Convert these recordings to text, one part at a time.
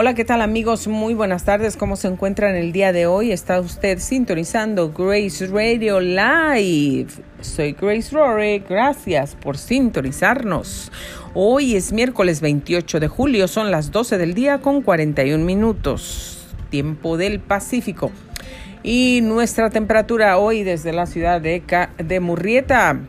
Hola, ¿qué tal amigos? Muy buenas tardes. ¿Cómo se encuentran el día de hoy? Está usted sintonizando Grace Radio Live. Soy Grace Rory. Gracias por sintonizarnos. Hoy es miércoles 28 de julio. Son las 12 del día con 41 minutos. Tiempo del Pacífico. Y nuestra temperatura hoy desde la ciudad de, de Murrieta,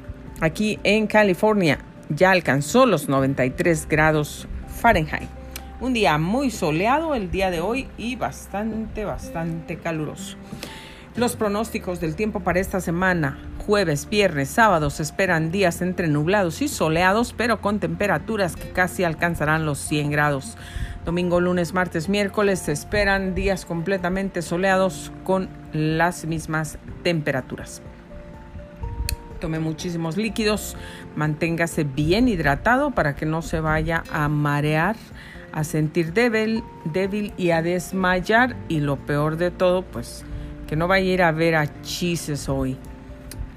aquí en California, ya alcanzó los 93 grados Fahrenheit. Un día muy soleado el día de hoy y bastante, bastante caluroso. Los pronósticos del tiempo para esta semana, jueves, viernes, sábado, se esperan días entre nublados y soleados, pero con temperaturas que casi alcanzarán los 100 grados. Domingo, lunes, martes, miércoles se esperan días completamente soleados con las mismas temperaturas. Tome muchísimos líquidos, manténgase bien hidratado para que no se vaya a marear a sentir débil, débil y a desmayar y lo peor de todo, pues que no vaya a ir a ver a chises hoy.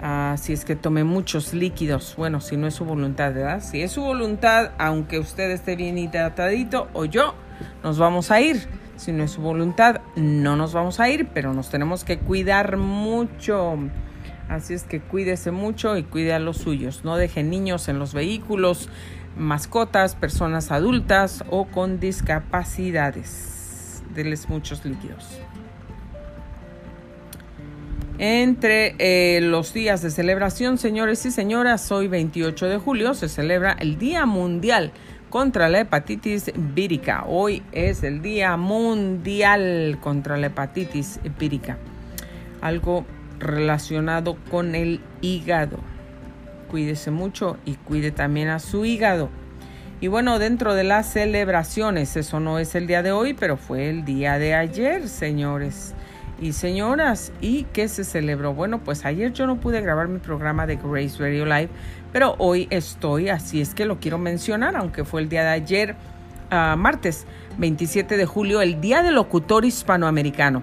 Así es que tome muchos líquidos. Bueno, si no es su voluntad, ¿verdad? Si es su voluntad, aunque usted esté bien hidratadito o yo, nos vamos a ir. Si no es su voluntad, no nos vamos a ir, pero nos tenemos que cuidar mucho. Así es que cuídese mucho y cuide a los suyos. No deje niños en los vehículos mascotas, personas adultas o con discapacidades. Denles muchos líquidos. Entre eh, los días de celebración, señores y señoras, hoy 28 de julio se celebra el Día Mundial contra la Hepatitis Vírica. Hoy es el Día Mundial contra la Hepatitis Vírica. Algo relacionado con el hígado cuídese mucho y cuide también a su hígado. Y bueno, dentro de las celebraciones, eso no es el día de hoy, pero fue el día de ayer, señores y señoras. ¿Y qué se celebró? Bueno, pues ayer yo no pude grabar mi programa de Grace Radio Live, pero hoy estoy, así es que lo quiero mencionar, aunque fue el día de ayer, ah, martes 27 de julio, el Día del Locutor Hispanoamericano.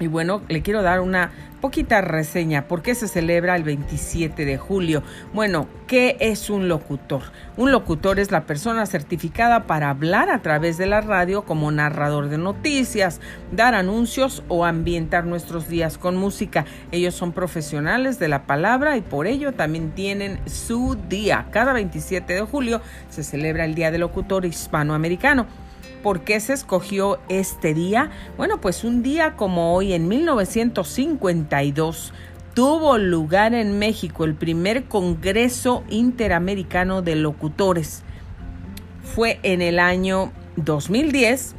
Y bueno, le quiero dar una poquita reseña. ¿Por qué se celebra el 27 de julio? Bueno, ¿qué es un locutor? Un locutor es la persona certificada para hablar a través de la radio como narrador de noticias, dar anuncios o ambientar nuestros días con música. Ellos son profesionales de la palabra y por ello también tienen su día. Cada 27 de julio se celebra el Día del Locutor Hispanoamericano. ¿Por qué se escogió este día? Bueno, pues un día como hoy, en 1952, tuvo lugar en México el primer Congreso Interamericano de Locutores. Fue en el año 2010,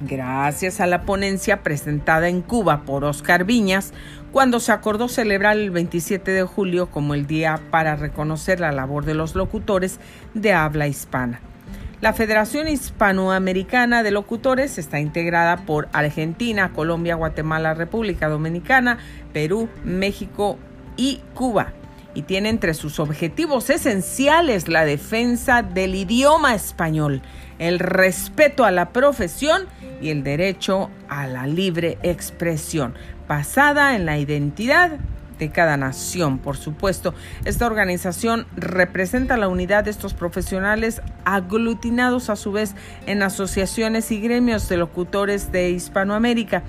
gracias a la ponencia presentada en Cuba por Oscar Viñas, cuando se acordó celebrar el 27 de julio como el día para reconocer la labor de los locutores de habla hispana. La Federación Hispanoamericana de Locutores está integrada por Argentina, Colombia, Guatemala, República Dominicana, Perú, México y Cuba. Y tiene entre sus objetivos esenciales la defensa del idioma español, el respeto a la profesión y el derecho a la libre expresión, basada en la identidad de cada nación, por supuesto. Esta organización representa la unidad de estos profesionales aglutinados a su vez en asociaciones y gremios de locutores de Hispanoamérica,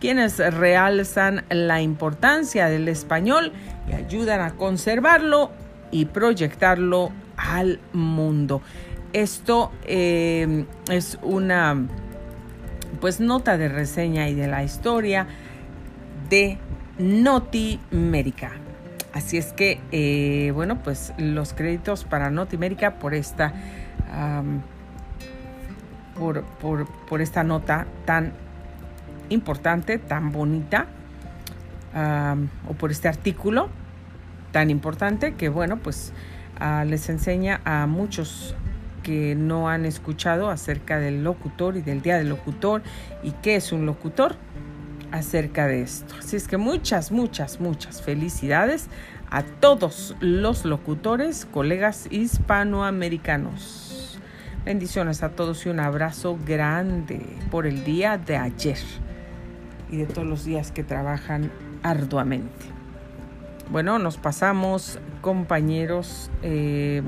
quienes realzan la importancia del español y ayudan a conservarlo y proyectarlo al mundo. Esto eh, es una pues nota de reseña y de la historia de Notimérica. Así es que, eh, bueno, pues los créditos para Notimérica por esta, por, por, esta nota tan importante, tan bonita, o por este artículo tan importante que, bueno, pues ah, les enseña a muchos que no han escuchado acerca del locutor y del día del locutor y qué es un locutor acerca de esto. Así es que muchas, muchas, muchas felicidades a todos los locutores, colegas hispanoamericanos. Bendiciones a todos y un abrazo grande por el día de ayer y de todos los días que trabajan arduamente. Bueno, nos pasamos compañeros eh,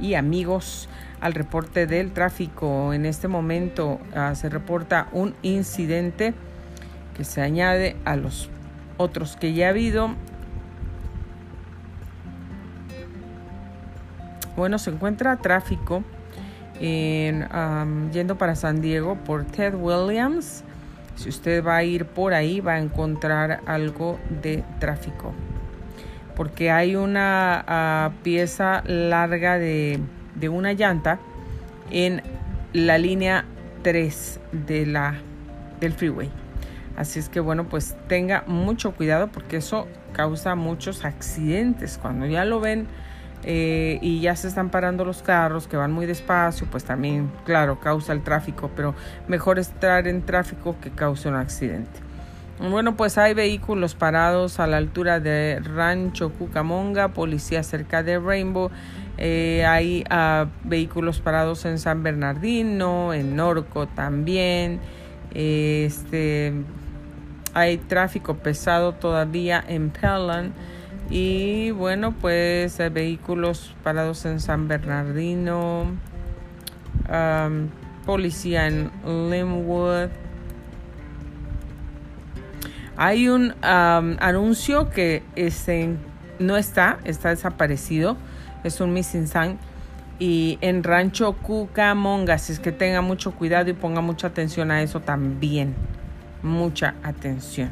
y amigos al reporte del tráfico. En este momento ah, se reporta un incidente que se añade a los otros que ya ha habido. Bueno, se encuentra tráfico en, yendo para San Diego por Ted Williams. Si usted va a ir por ahí, va a encontrar algo de tráfico. Porque hay una ah, pieza larga de, de, una llanta en la línea 3 de la, del freeway. Así es que bueno, pues tenga mucho cuidado porque eso causa muchos accidentes. Cuando ya lo ven eh, y ya se están parando los carros que van muy despacio, pues también, claro, causa el tráfico, pero mejor estar en tráfico que cause un accidente. Bueno, pues hay vehículos parados a la altura de Rancho Cucamonga, policía cerca de Rainbow, eh, hay uh, vehículos parados en San Bernardino, en Norco también, este, hay tráfico pesado todavía en Pelham y bueno, pues hay vehículos parados en San Bernardino, policía en Linwood. Hay un anuncio que este, no está, está desaparecido. Es un missing sign. Y en Rancho Cucamonga, si es que tenga mucho cuidado y ponga mucha atención a eso también. Mucha atención.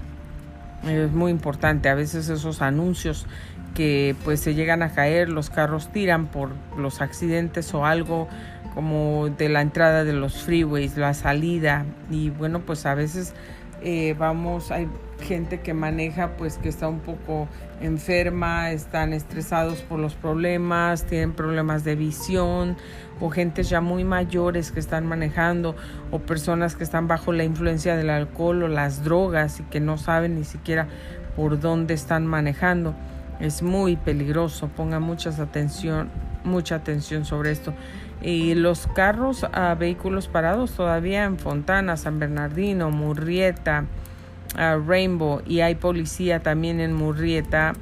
Es muy importante. A veces esos anuncios que pues se llegan a caer, los carros tiran por los accidentes o algo como de la entrada de los freeways, la salida y bueno pues a veces eh, vamos, hay gente que maneja pues que está un poco enferma, están estresados por los problemas, tienen problemas de visión o gente ya muy mayores que están manejando o personas que están bajo la influencia del alcohol o las drogas y que no saben ni siquiera por dónde están manejando. Es muy peligroso, ponga mucha atención, mucha atención sobre esto. Y los carros vehículos parados todavía en Fontana, San Bernardino, Murrieta, Rainbow y hay policía también en Murrieta.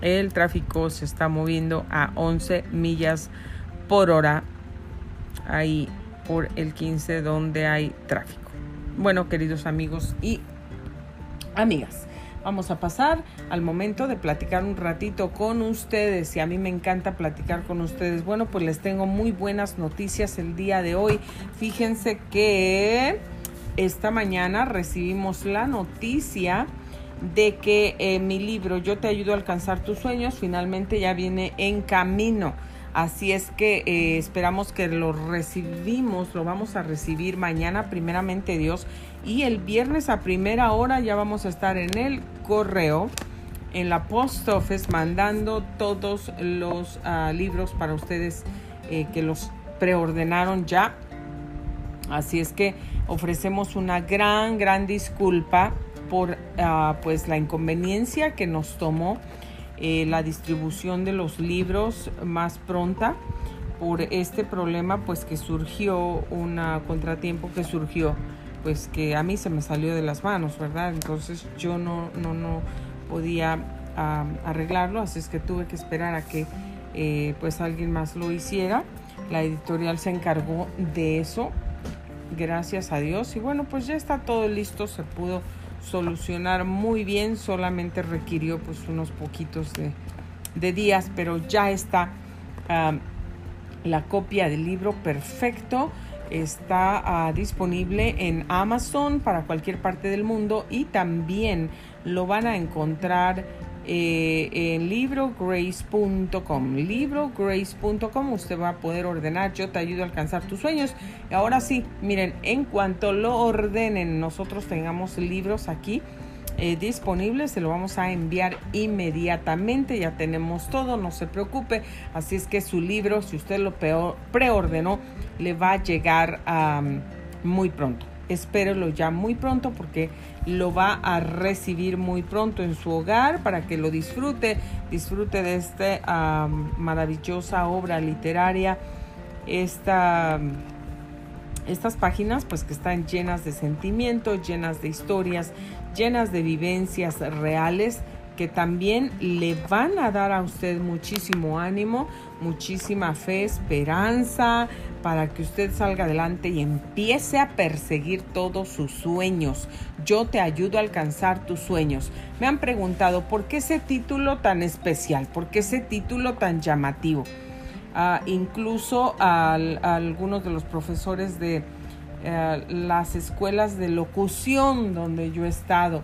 El tráfico se está moviendo a 11 millas por hora ahí por el 15 donde hay tráfico. Bueno, queridos amigos y amigas, vamos a pasar al momento de platicar un ratito con ustedes y a mí me encanta platicar con ustedes. Bueno, pues les tengo muy buenas noticias el día de hoy. Fíjense que esta mañana recibimos la noticia de que eh, mi libro Yo te ayudo a alcanzar tus sueños finalmente ya viene en camino. Así es que eh, esperamos que lo recibimos, lo vamos a recibir mañana primeramente Dios y el viernes a primera hora ya vamos a estar en el correo, en la post office, mandando todos los ah, libros para ustedes eh, que los preordenaron ya. Así es que ofrecemos una gran, gran disculpa por ah, pues la inconveniencia que nos tomó eh, la distribución de los libros más pronta por este problema pues que surgió un contratiempo que surgió pues que a mí se me salió de las manos verdad entonces yo no no no podía arreglarlo así es que tuve que esperar a que eh, pues alguien más lo hiciera. La editorial se encargó de eso gracias a Dios y bueno pues ya está todo listo se pudo solucionar muy bien, solamente requirió pues unos poquitos de, días, pero ya está la copia del libro perfecto. Está ah, disponible en Amazon para cualquier parte del mundo y también lo van a encontrar eh, en librograce.com. Librograce.com usted va a poder ordenar. Yo te ayudo a alcanzar tus sueños. Ahora sí, miren, en cuanto lo ordenen, nosotros tengamos libros aquí. Eh, disponibles, se lo vamos a enviar inmediatamente, ya tenemos todo, no se preocupe, así es que su libro, si usted lo preordenó, le va a llegar muy pronto espérelo ya muy pronto porque lo va a recibir muy pronto en su hogar para que lo disfrute, disfrute de esta maravillosa obra literaria, esta, estas páginas pues que están llenas de sentimientos, llenas de historias, llenas de vivencias reales que también le van a dar a usted muchísimo ánimo, muchísima fe, esperanza para que usted salga adelante y empiece a perseguir todos sus sueños. Yo te ayudo a alcanzar tus sueños. Me han preguntado por qué ese título tan especial, por qué ese título tan llamativo. Ah, incluso a, algunos de los profesores de eh, las escuelas de locución donde yo he estado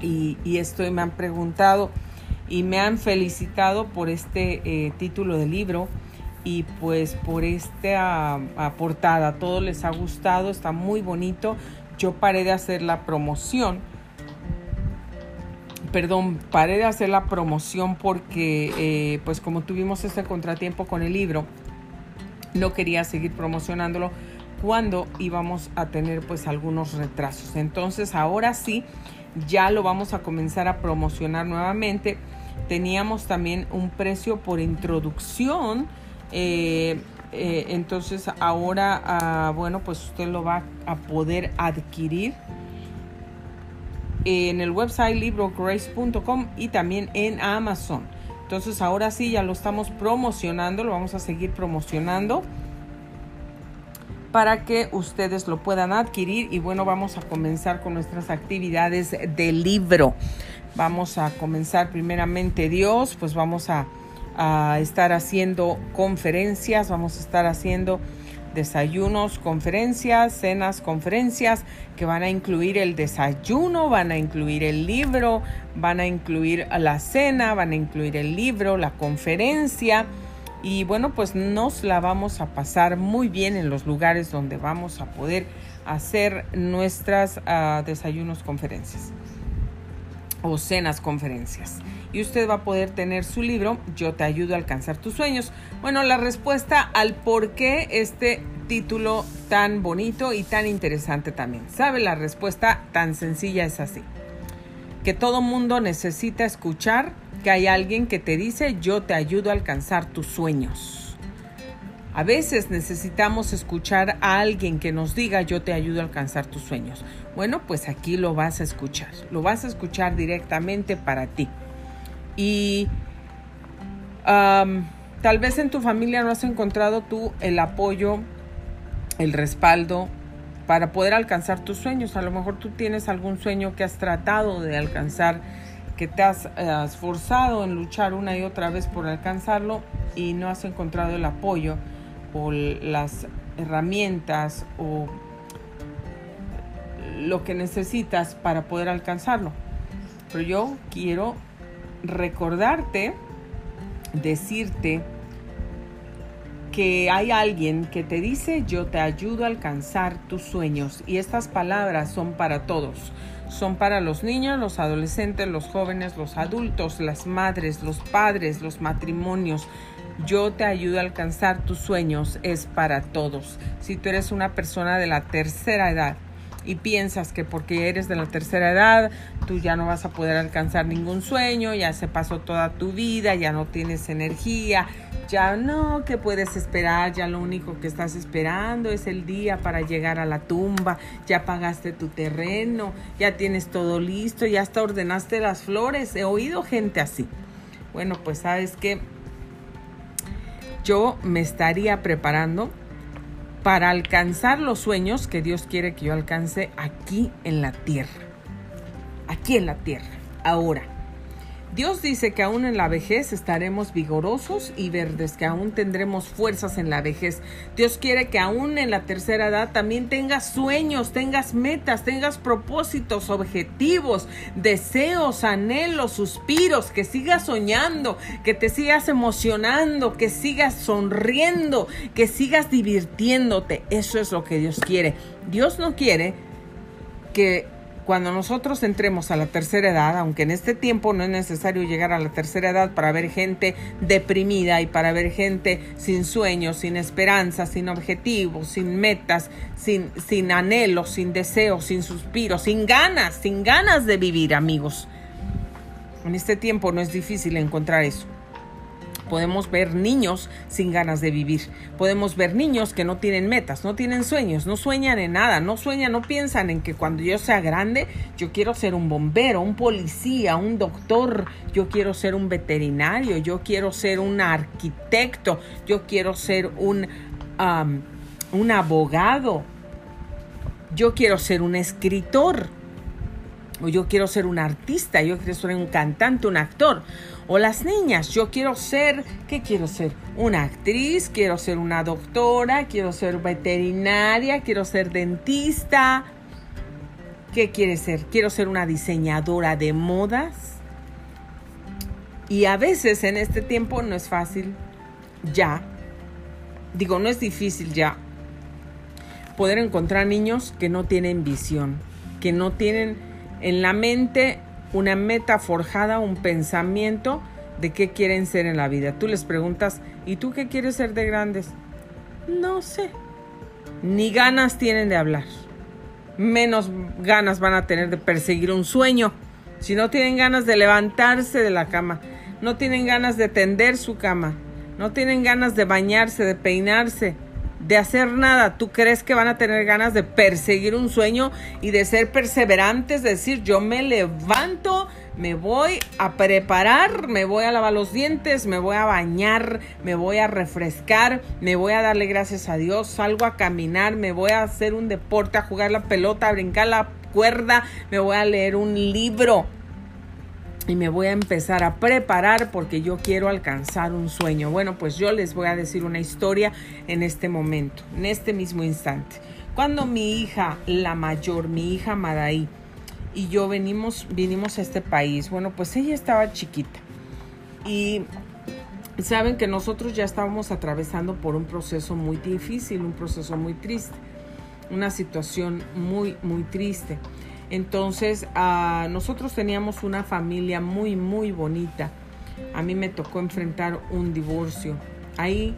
y, esto me han preguntado y me han felicitado por este eh, título de libro y pues por esta portada. Todo les ha gustado, está muy bonito. Yo paré de hacer la promoción. Perdón, paré de hacer la promoción porque eh, pues como tuvimos este contratiempo con el libro, no quería seguir promocionándolo cuando íbamos a tener pues algunos retrasos. Entonces ahora sí ya lo vamos a comenzar a promocionar nuevamente. Teníamos también un precio por introducción. Eh, eh, entonces ahora, ah, bueno, pues usted lo va a poder adquirir en el website librograce.com y también en Amazon. Entonces ahora sí ya lo estamos promocionando, lo vamos a seguir promocionando para que ustedes lo puedan adquirir. Y bueno, vamos a comenzar con nuestras actividades de libro. Vamos a comenzar primeramente Dios, pues vamos a, a estar haciendo conferencias, vamos a estar haciendo desayunos, conferencias, cenas, conferencias que van a incluir el desayuno, van a incluir el libro, van a incluir la cena, van a incluir el libro, la conferencia y bueno, pues nos la vamos a pasar muy bien en los lugares donde vamos a poder hacer nuestras uh, desayunos conferencias o cenas conferencias. Y usted va a poder tener su libro, Yo te ayudo a alcanzar tus sueños. Bueno, la respuesta al por qué este título tan bonito y tan interesante también. ¿Sabe? La respuesta tan sencilla es así. Que todo mundo necesita escuchar hay alguien que te dice yo te ayudo a alcanzar tus sueños. A veces necesitamos escuchar a alguien que nos diga yo te ayudo a alcanzar tus sueños. Bueno, pues aquí lo vas a escuchar, lo vas a escuchar directamente para ti. Y tal vez en tu familia no has encontrado tú el apoyo, el respaldo para poder alcanzar tus sueños. A lo mejor tú tienes algún sueño que has tratado de alcanzar que te has eh, esforzado en luchar una y otra vez por alcanzarlo y no has encontrado el apoyo o las herramientas o lo que necesitas para poder alcanzarlo. Pero yo quiero recordarte, decirte que hay alguien que te dice yo te ayudo a alcanzar tus sueños y estas palabras son para todos son para los niños, los adolescentes, los jóvenes, los adultos, las madres, los padres, los matrimonios. Yo te ayudo a alcanzar tus sueños, es para todos. Si tú eres una persona de la tercera edad, y piensas que porque eres de la tercera edad, tú ya no vas a poder alcanzar ningún sueño, ya se pasó toda tu vida, ya no tienes energía, ya no, que puedes esperar, ya lo único que estás esperando es el día para llegar a la tumba, ya pagaste tu terreno, ya tienes todo listo, ya hasta ordenaste las flores, he oído gente así. Bueno, pues sabes que yo me estaría preparando para alcanzar los sueños que Dios quiere que yo alcance aquí en la tierra. Aquí en la tierra, ahora. Dios dice que aún en la vejez estaremos vigorosos y verdes, que aún tendremos fuerzas en la vejez. Dios quiere que aún en la tercera edad también tengas sueños, tengas metas, tengas propósitos, objetivos, deseos, anhelos, suspiros, que sigas soñando, que te sigas emocionando, que sigas sonriendo, que sigas divirtiéndote. Eso es lo que Dios quiere. Dios no quiere que cuando nosotros entremos a la tercera edad, aunque en este tiempo no es necesario llegar a la tercera edad para ver gente deprimida y para ver gente sin sueños, sin esperanza, sin objetivos, sin metas, sin, sin anhelos, sin deseos, sin suspiros, sin ganas, sin ganas de vivir, amigos. En este tiempo no es difícil encontrar eso. Podemos ver niños sin ganas de vivir. Podemos ver niños que no tienen metas, no tienen sueños, no sueñan en nada, no sueñan, no piensan en que cuando yo sea grande yo quiero ser un bombero, un policía, un doctor, yo quiero ser un veterinario, yo quiero ser un arquitecto, yo quiero ser un, un abogado, yo quiero ser un escritor o yo quiero ser un artista, yo quiero ser un cantante, un actor. O las niñas, yo quiero ser, ¿qué quiero ser? Una actriz, quiero ser una doctora, quiero ser veterinaria, quiero ser dentista. ¿Qué quiere ser? Quiero ser una diseñadora de modas. Y a veces en este tiempo no es fácil ya. Digo, no es difícil ya poder encontrar niños que no tienen visión, que no tienen en la mente una meta forjada, un pensamiento de qué quieren ser en la vida. Tú les preguntas, ¿y tú qué quieres ser de grandes? No sé. Ni ganas tienen de hablar. Menos ganas van a tener de perseguir un sueño. Si no tienen ganas de levantarse de la cama, no tienen ganas de tender su cama, no tienen ganas de bañarse, de peinarse, de hacer nada. ¿Tú crees que van a tener ganas de perseguir un sueño y de ser perseverantes? De decir, yo me levanto, me voy a preparar, me voy a lavar los dientes, me voy a bañar, me voy a refrescar, me voy a darle gracias a Dios, salgo a caminar, me voy a hacer un deporte, a jugar la pelota, a brincar la cuerda, me voy a leer un libro y me voy a empezar a preparar porque yo quiero alcanzar un sueño. Bueno, pues yo les voy a decir una historia en este momento, en este mismo instante. Cuando mi hija, la mayor, mi hija Madaí, y yo venimos, vinimos a este país, bueno, pues ella estaba chiquita. Y saben que nosotros ya estábamos atravesando por un proceso muy difícil, un proceso muy triste, una situación muy, muy triste. Entonces, nosotros teníamos una familia muy, muy bonita. A mí me tocó enfrentar un divorcio. Ahí,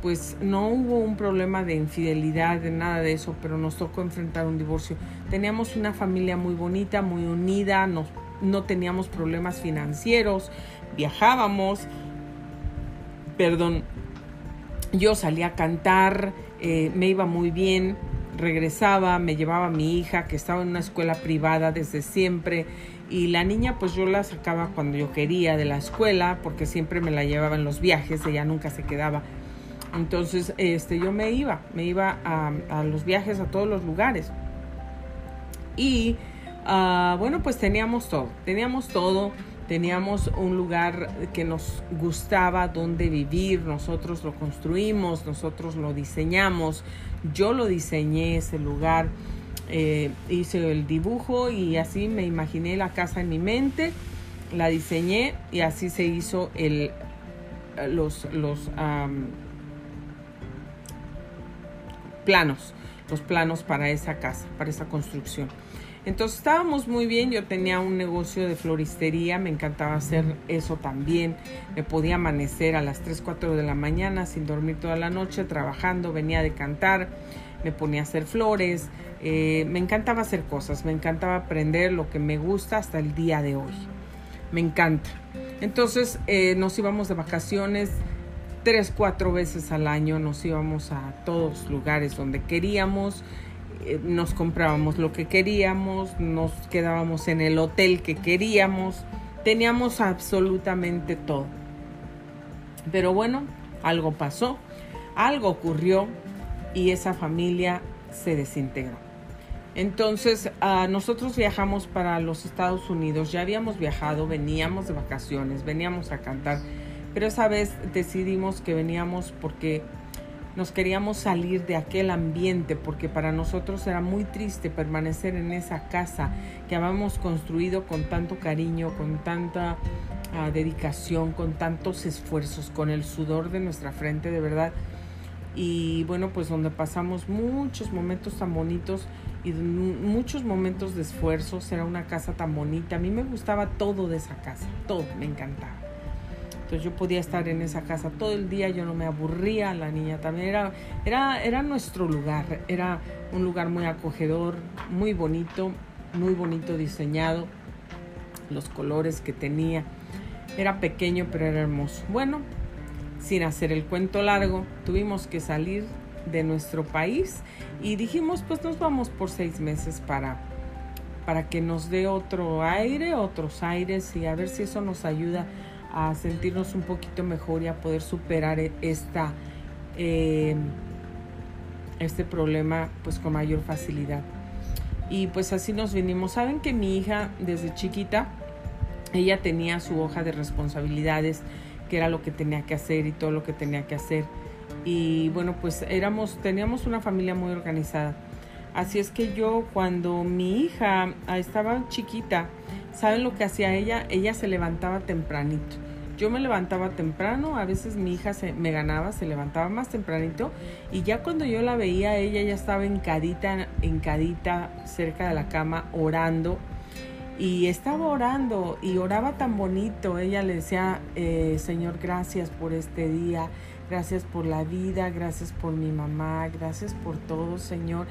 pues, no hubo un problema de infidelidad, de nada de eso, pero nos tocó enfrentar un divorcio. Teníamos una familia muy bonita, muy unida, no, no teníamos problemas financieros, viajábamos, perdón, yo salía a cantar, eh, me iba muy bien regresaba, me llevaba a mi hija que estaba en una escuela privada desde siempre y la niña pues yo la sacaba cuando yo quería de la escuela porque siempre me la llevaba en los viajes, ella nunca se quedaba. Entonces este, yo me iba, me iba a, los viajes a todos los lugares. Y ah, bueno, pues teníamos todo, teníamos todo teníamos un lugar que nos gustaba donde vivir, nosotros lo construimos, nosotros lo diseñamos, yo lo diseñé ese lugar, eh, hice el dibujo y así me imaginé la casa en mi mente, la diseñé y así se hizo el, los, los planos, los planos para esa casa, para esa construcción. Entonces estábamos muy bien, yo tenía un negocio de floristería, me encantaba hacer eso también, me podía amanecer a las 3, 4 de la mañana sin dormir toda la noche, trabajando, venía de cantar, me ponía a hacer flores, eh, me encantaba hacer cosas, me encantaba aprender lo que me gusta hasta el día de hoy, me encanta. Entonces eh, nos íbamos de vacaciones tres, cuatro veces al año, nos íbamos a todos lugares donde queríamos, nos comprábamos lo que queríamos, nos quedábamos en el hotel que queríamos, teníamos absolutamente todo. Pero bueno, algo pasó, algo ocurrió y esa familia se desintegró. Entonces, ah, nosotros viajamos para los Estados Unidos, ya habíamos viajado, veníamos de vacaciones, veníamos a cantar, pero esa vez decidimos que veníamos porque nos queríamos salir de aquel ambiente porque para nosotros era muy triste permanecer en esa casa que habíamos construido con tanto cariño, con tanta ah, dedicación, con tantos esfuerzos, con el sudor de nuestra frente, de verdad. Y bueno, pues donde pasamos muchos momentos tan bonitos y muchos momentos de esfuerzos, era una casa tan bonita. A mí me gustaba todo de esa casa, todo, me encantaba yo podía estar en esa casa todo el día, yo no me aburría, la niña también era, era, era nuestro lugar, era un lugar muy acogedor, muy bonito, muy bonito diseñado, los colores que tenía, era pequeño pero era hermoso. Bueno, sin hacer el cuento largo, tuvimos que salir de nuestro país y dijimos pues nos vamos por seis meses para, para que nos dé otro aire, otros aires y a ver si eso nos ayuda a sentirnos un poquito mejor y a poder superar e, esta, eh, este problema pues con mayor facilidad. Y pues así nos vinimos. Saben que mi hija desde chiquita, ella tenía su hoja de responsabilidades, que era lo que tenía que hacer y todo lo que tenía que hacer. Y bueno, pues éramos, teníamos una familia muy organizada. Así es que yo cuando mi hija estaba chiquita, ¿saben lo que hacía ella? Ella se levantaba tempranito. Yo me levantaba temprano, a veces mi hija se, me ganaba, se levantaba más tempranito y ya cuando yo la veía, ella ya estaba encadita, encadita cerca de la cama orando y estaba orando y oraba tan bonito. Ella le decía, eh, Señor, gracias por este día, gracias por la vida, gracias por mi mamá, gracias por todo, Señor.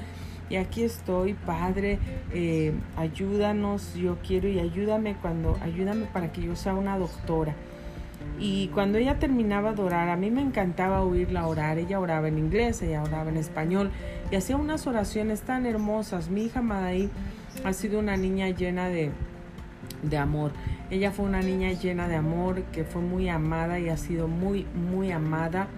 Y aquí estoy, Padre, eh, ayúdanos, yo quiero y ayúdame cuando, ayúdame para que yo sea una doctora. Y cuando ella terminaba de orar, a mí me encantaba oírla orar. Ella oraba en inglés, ella oraba en español y hacía unas oraciones tan hermosas. Mi hija Madaí ha sido una niña llena de, de amor. Ella fue una niña llena de amor, que fue muy amada y ha sido muy, muy amada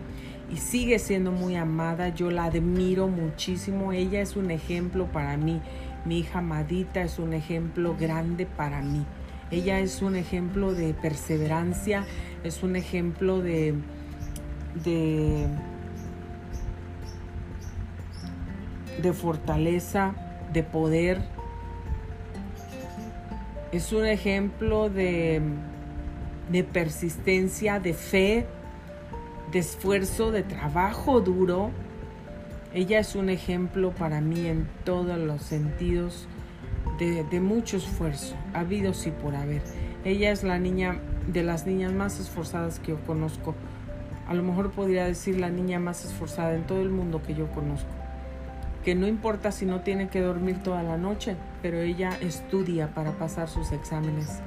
y sigue siendo muy amada. Yo la admiro muchísimo. Ella es un ejemplo para mí. Mi hija Madita es un ejemplo grande para mí. Ella es un ejemplo de perseverancia, es un ejemplo de, de, de fortaleza, de poder. Es un ejemplo de, de persistencia, de fe, de esfuerzo, de trabajo duro. Ella es un ejemplo para mí en todos los sentidos de, mucho esfuerzo, ha habido sí por haber. Ella es la niña de las niñas más esforzadas que yo conozco. A lo mejor podría decir la niña más esforzada en todo el mundo que yo conozco. Que no importa si no tiene que dormir toda la noche, pero ella estudia para pasar sus exámenes.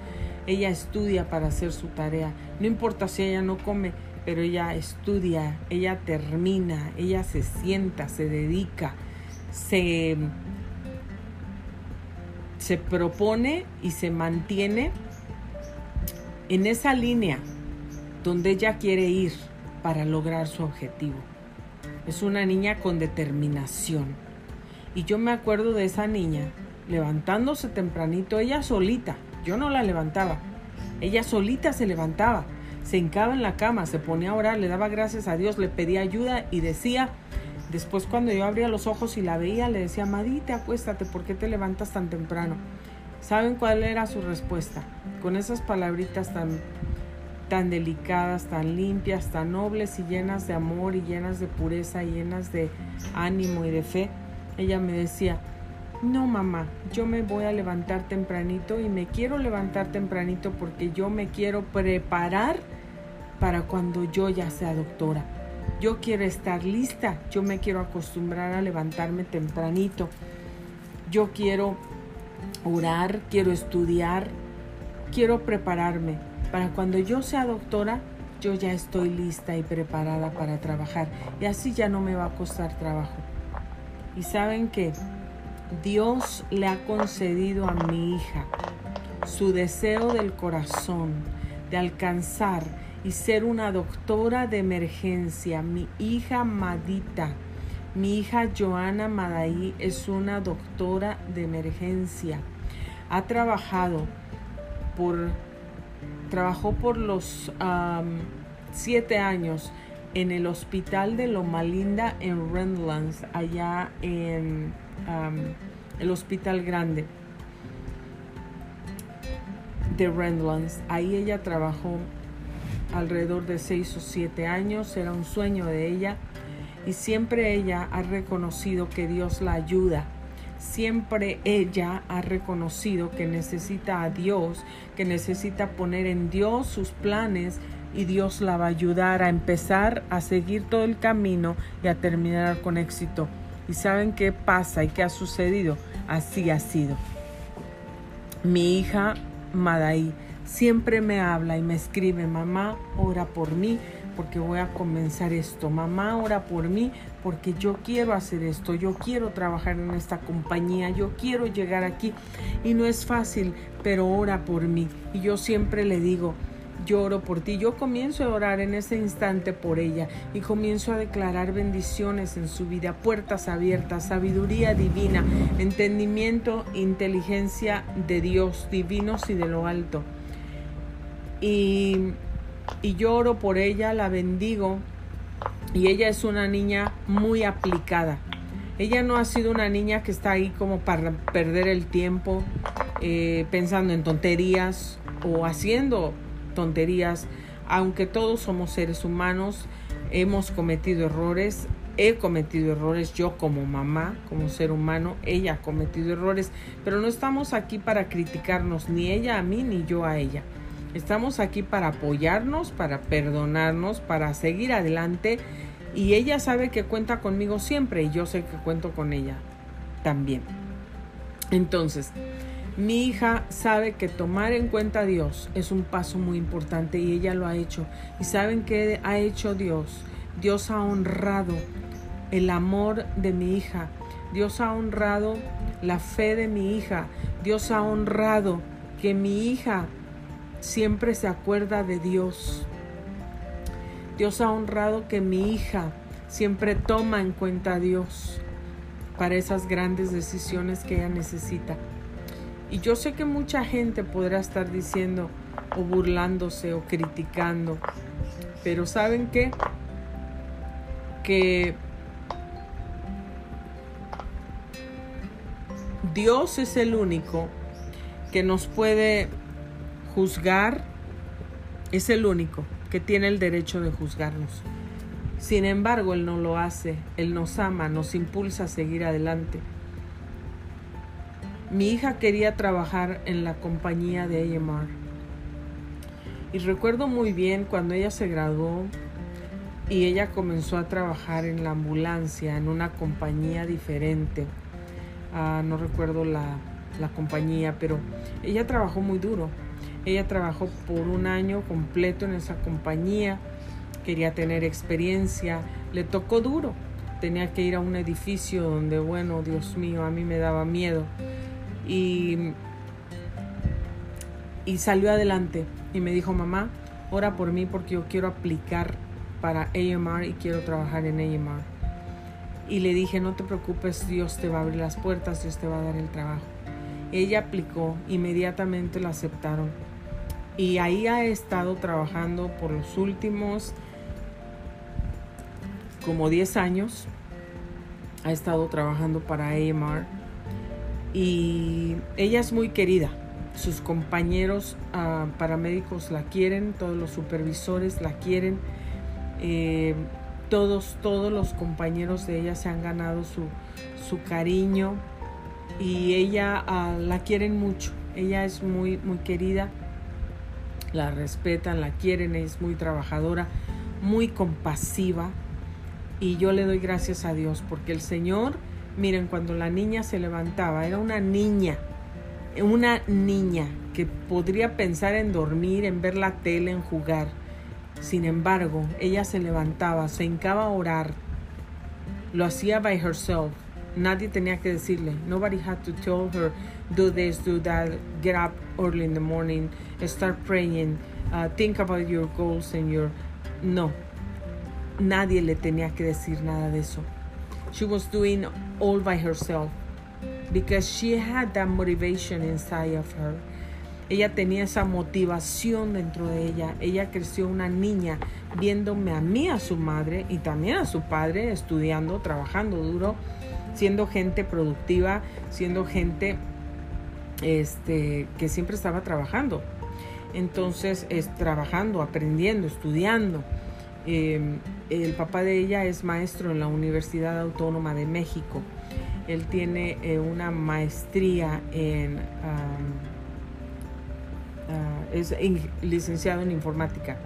Ella estudia para hacer su tarea. No importa si ella no come, pero ella estudia, ella termina, ella se sienta, se dedica, se se propone y se mantiene en esa línea donde ella quiere ir para lograr su objetivo. Es una niña con determinación. Y yo me acuerdo de esa niña levantándose tempranito, ella solita, yo no la levantaba, ella solita se levantaba, se hincaba en la cama, se ponía a orar, le daba gracias a Dios, le pedía ayuda y decía, Después cuando yo abría los ojos y la veía, le decía, Madita, acuéstate, ¿por qué te levantas tan temprano? ¿Saben cuál era su respuesta? Con esas palabritas tan, tan delicadas, tan limpias, tan nobles y llenas de amor y llenas de pureza, y llenas de ánimo y de fe, ella me decía, no mamá, yo me voy a levantar tempranito y me quiero levantar tempranito porque yo me quiero preparar para cuando yo ya sea doctora yo quiero estar lista, yo me quiero acostumbrar a levantarme tempranito, yo quiero orar, quiero estudiar, quiero prepararme para cuando yo sea doctora, yo ya estoy lista y preparada para trabajar y así ya no me va a costar trabajo. Y saben que Dios le ha concedido a mi hija su deseo del corazón de alcanzar y ser una doctora de emergencia. Mi hija Madita, mi hija Joana Madaí es una doctora de emergencia. Ha trabajado por, trabajó por los siete años en el hospital de Loma Linda en Redlands, allá en el hospital grande de Redlands. Ahí ella trabajó alrededor de seis o siete años, era un sueño de ella y siempre ella ha reconocido que Dios la ayuda. Siempre ella ha reconocido que necesita a Dios, que necesita poner en Dios sus planes y Dios la va a ayudar a empezar a seguir todo el camino y a terminar con éxito. ¿Y saben qué pasa y qué ha sucedido? Así ha sido. Mi hija Madaí siempre me habla y me escribe, mamá, ora por mí, porque voy a comenzar esto. Mamá, ora por mí porque yo quiero hacer esto. Yo quiero trabajar en esta compañía. Yo quiero llegar aquí. Y no es fácil, pero ora por mí. Y yo siempre le digo, yo oro por ti. Yo comienzo a orar en ese instante por ella y comienzo a declarar bendiciones en su vida, puertas abiertas, sabiduría divina, entendimiento, inteligencia de Dios, divinos y de lo alto. Y, y yo oro por ella, la bendigo y ella es una niña muy aplicada. Ella no ha sido una niña que está ahí como para perder el tiempo eh, pensando en tonterías o haciendo tonterías, aunque todos somos seres humanos, hemos cometido errores, he cometido errores yo como mamá, como ser humano, ella ha cometido errores, pero no estamos aquí para criticarnos, ni ella a mí, ni yo a ella. Estamos aquí para apoyarnos, para perdonarnos, para seguir adelante y ella sabe que cuenta conmigo siempre y yo sé que cuento con ella también. Entonces, mi hija sabe que tomar en cuenta a Dios es un paso muy importante y ella lo ha hecho. ¿Y saben qué ha hecho Dios? Dios ha honrado el amor de mi hija. Dios ha honrado la fe de mi hija. Dios ha honrado que mi hija siempre se acuerda de Dios. Dios ha honrado que mi hija siempre toma en cuenta a Dios para esas grandes decisiones que ella necesita. Y yo sé que mucha gente podrá estar diciendo o burlándose o criticando, pero ¿saben qué? Que Dios es el único que nos puede juzgar, es el único que tiene el derecho de juzgarnos. Sin embargo, Él no lo hace, Él nos ama, nos impulsa a seguir adelante. Mi hija quería trabajar en la compañía de AMR. Y recuerdo muy bien cuando ella se graduó y ella comenzó a trabajar en la ambulancia, en una compañía diferente. Ah, no recuerdo la, la compañía, pero ella trabajó muy duro. Ella trabajó por un año completo en esa compañía, quería tener experiencia, le tocó duro. Tenía que ir a un edificio donde, bueno, Dios mío, a mí me daba miedo y, y salió adelante y me dijo, mamá, ora por mí porque yo quiero aplicar para AMR y quiero trabajar en AMR. Y le dije, no te preocupes, Dios te va a abrir las puertas, Dios te va a dar el trabajo. Ella aplicó, inmediatamente la aceptaron. Y ahí ha estado trabajando por los últimos como 10 años. Ha estado trabajando para AMR y ella es muy querida. Sus compañeros ah, paramédicos la quieren, todos los supervisores la quieren, eh, todos, todos los compañeros de ella se han ganado su, su cariño y ella ah, la quieren mucho. Ella es muy, muy querida, la respetan, la quieren, es muy trabajadora, muy compasiva y yo le doy gracias a Dios porque el Señor Miren, cuando la niña se levantaba, era una niña, una niña que podría pensar en dormir, en ver la tele, en jugar. Sin embargo, ella se levantaba, se hincaba a orar. Lo hacía by herself. Nadie tenía que decirle. Nobody had to tell her, do this, do that, get up early in the morning, start praying, uh, think about your goals and your... No. Nadie le tenía que decir nada de eso. She was doing all by herself because she had that motivation inside of her. Ella tenía esa motivación dentro de ella. Ella creció una niña viéndome a mí, a su madre y también a su padre estudiando, trabajando duro, siendo gente productiva, siendo gente este, que siempre estaba trabajando. Entonces, es trabajando, aprendiendo, estudiando. Em, el papá de ella es maestro en la Universidad Autónoma de México. Él tiene eh, una maestría en... Ah, es licenciado en informática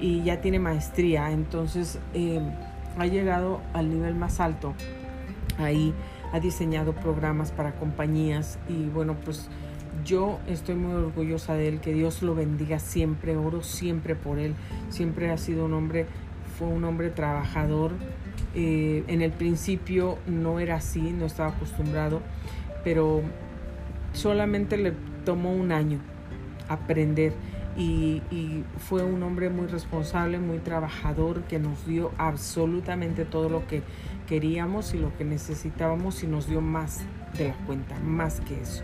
y ya tiene maestría. Entonces em, ha llegado al nivel más alto. Ahí ha diseñado programas para compañías y bueno, pues yo estoy muy orgullosa de él, que Dios lo bendiga siempre, oro siempre por él, siempre ha sido un hombre, fue un hombre trabajador, eh, en el principio no era así, no estaba acostumbrado, pero solamente le tomó un año aprender y, fue un hombre muy responsable, muy trabajador, que nos dio absolutamente todo lo que queríamos y lo que necesitábamos y nos dio más de la cuenta, más que eso,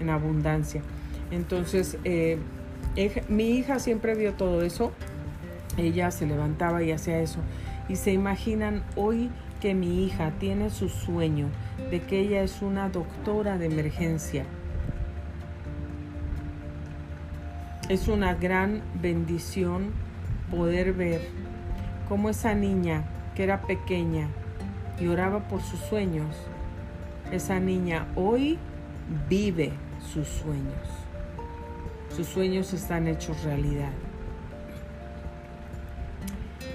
en abundancia. Entonces, eh, mi hija siempre vio todo eso, ella se levantaba y hacía eso. Y se imaginan hoy que mi hija tiene su sueño de que ella es una doctora de emergencia Es una gran bendición poder ver cómo esa niña que era pequeña y oraba por sus sueños, esa niña hoy vive sus sueños. Sus sueños están hechos realidad.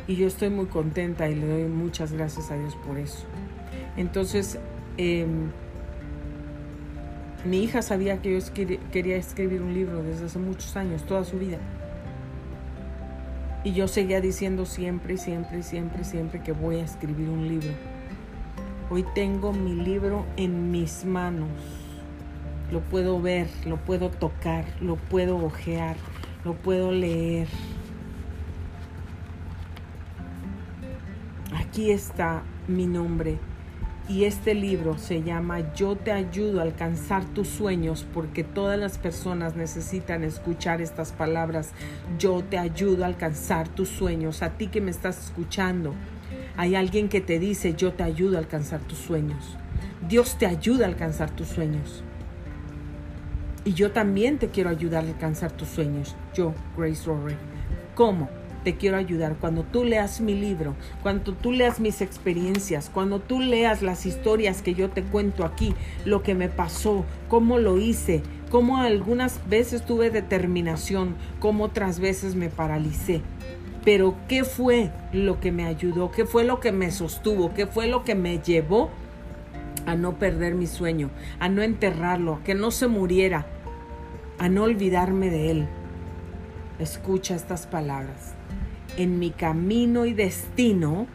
Y yo estoy muy contenta y le doy muchas gracias a Dios por eso. Entonces, em, mi hija sabía que yo quería escribir un libro desde hace muchos años, toda su vida. Y yo seguía diciendo siempre, siempre, siempre, siempre que voy a escribir un libro. Hoy tengo mi libro en mis manos. Lo puedo ver, lo puedo tocar, lo puedo ojear, lo puedo leer. Aquí está mi nombre y este libro se llama Yo te ayudo a alcanzar tus sueños porque todas las personas necesitan escuchar estas palabras. Yo te ayudo a alcanzar tus sueños. A ti que me estás escuchando, hay alguien que te dice, yo te ayudo a alcanzar tus sueños. Dios te ayuda a alcanzar tus sueños. Y yo también te quiero ayudar a alcanzar tus sueños. Yo, Grace Rory. ¿Cómo? te quiero ayudar. Cuando tú leas mi libro, cuando tú leas mis experiencias, cuando tú leas las historias que yo te cuento aquí, lo que me pasó, cómo lo hice, cómo algunas veces tuve determinación, cómo otras veces me paralicé. Pero ¿qué fue lo que me ayudó? ¿Qué fue lo que me sostuvo? ¿Qué fue lo que me llevó a no perder mi sueño, a no enterrarlo, a que no se muriera, a no olvidarme de él? Escucha estas palabras en mi camino y destino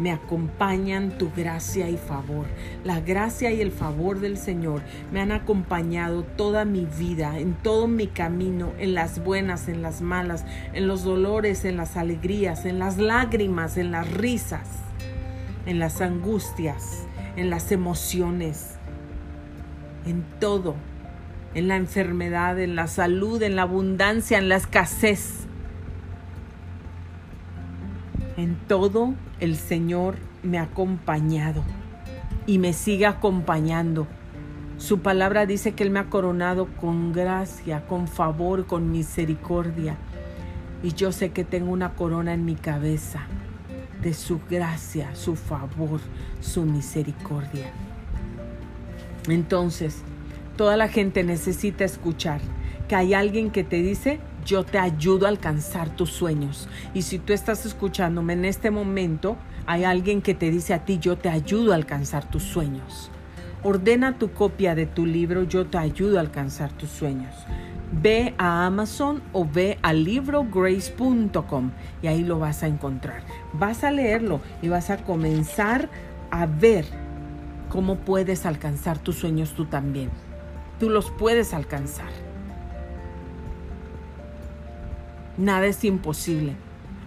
me acompañan tu gracia y favor. La gracia y el favor del Señor me han acompañado toda mi vida, en todo mi camino, en las buenas, en las malas, en los dolores, en las alegrías, en las lágrimas, en las risas, en las angustias, en las emociones, en todo, en la enfermedad, en la salud, en la abundancia, en la escasez en todo el Señor me ha acompañado y me sigue acompañando. Su palabra dice que Él me ha coronado con gracia, con favor, con misericordia. Y yo sé que tengo una corona en mi cabeza de su gracia, su favor, su misericordia. Entonces, toda la gente necesita escuchar que hay alguien que te dice, yo te ayudo a alcanzar tus sueños. Y si tú estás escuchándome en este momento, hay alguien que te dice a ti, yo te ayudo a alcanzar tus sueños. Ordena tu copia de tu libro, yo te ayudo a alcanzar tus sueños. Ve a Amazon o ve a librograce.com y ahí lo vas a encontrar. Vas a leerlo y vas a comenzar a ver cómo puedes alcanzar tus sueños tú también. Tú los puedes alcanzar. Nada es imposible.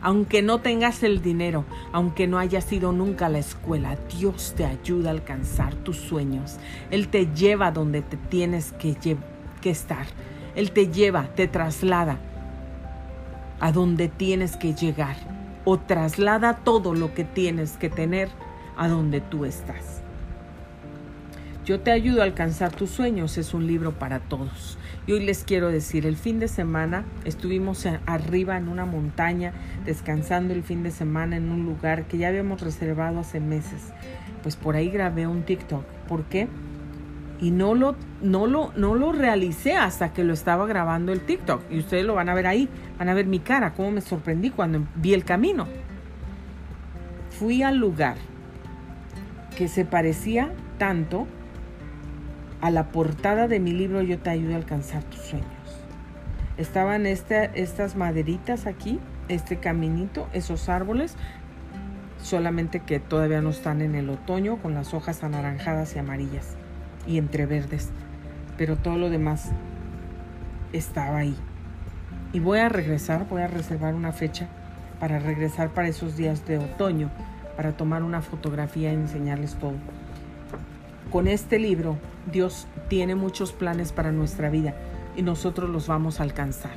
Aunque no tengas el dinero, aunque no hayas ido nunca a la escuela, Dios te ayuda a alcanzar tus sueños. Él te lleva donde te tienes que, que estar. Él te lleva, te traslada a donde tienes que llegar o traslada todo lo que tienes que tener a donde tú estás. Yo te ayudo a alcanzar tus sueños es un libro para todos. Y hoy les quiero decir, el fin de semana estuvimos arriba en una montaña, descansando el fin de semana en un lugar que ya habíamos reservado hace meses. Pues por ahí grabé un TikTok. ¿Por qué? Y no lo, no lo, no lo realicé hasta que lo estaba grabando el TikTok. Y ustedes lo van a ver ahí, van a ver mi cara, cómo me sorprendí cuando vi el camino. Fui al lugar que se parecía tanto a la portada de mi libro Yo te ayudo a alcanzar tus sueños. Estaban estas maderitas aquí, este caminito, esos árboles, solamente que todavía no están en el otoño con las hojas anaranjadas y amarillas y entre verdes, pero todo lo demás estaba ahí. Y voy a regresar, voy a reservar una fecha para regresar para esos días de otoño, para tomar una fotografía y enseñarles todo. Con este libro, Dios tiene muchos planes para nuestra vida y nosotros los vamos a alcanzar.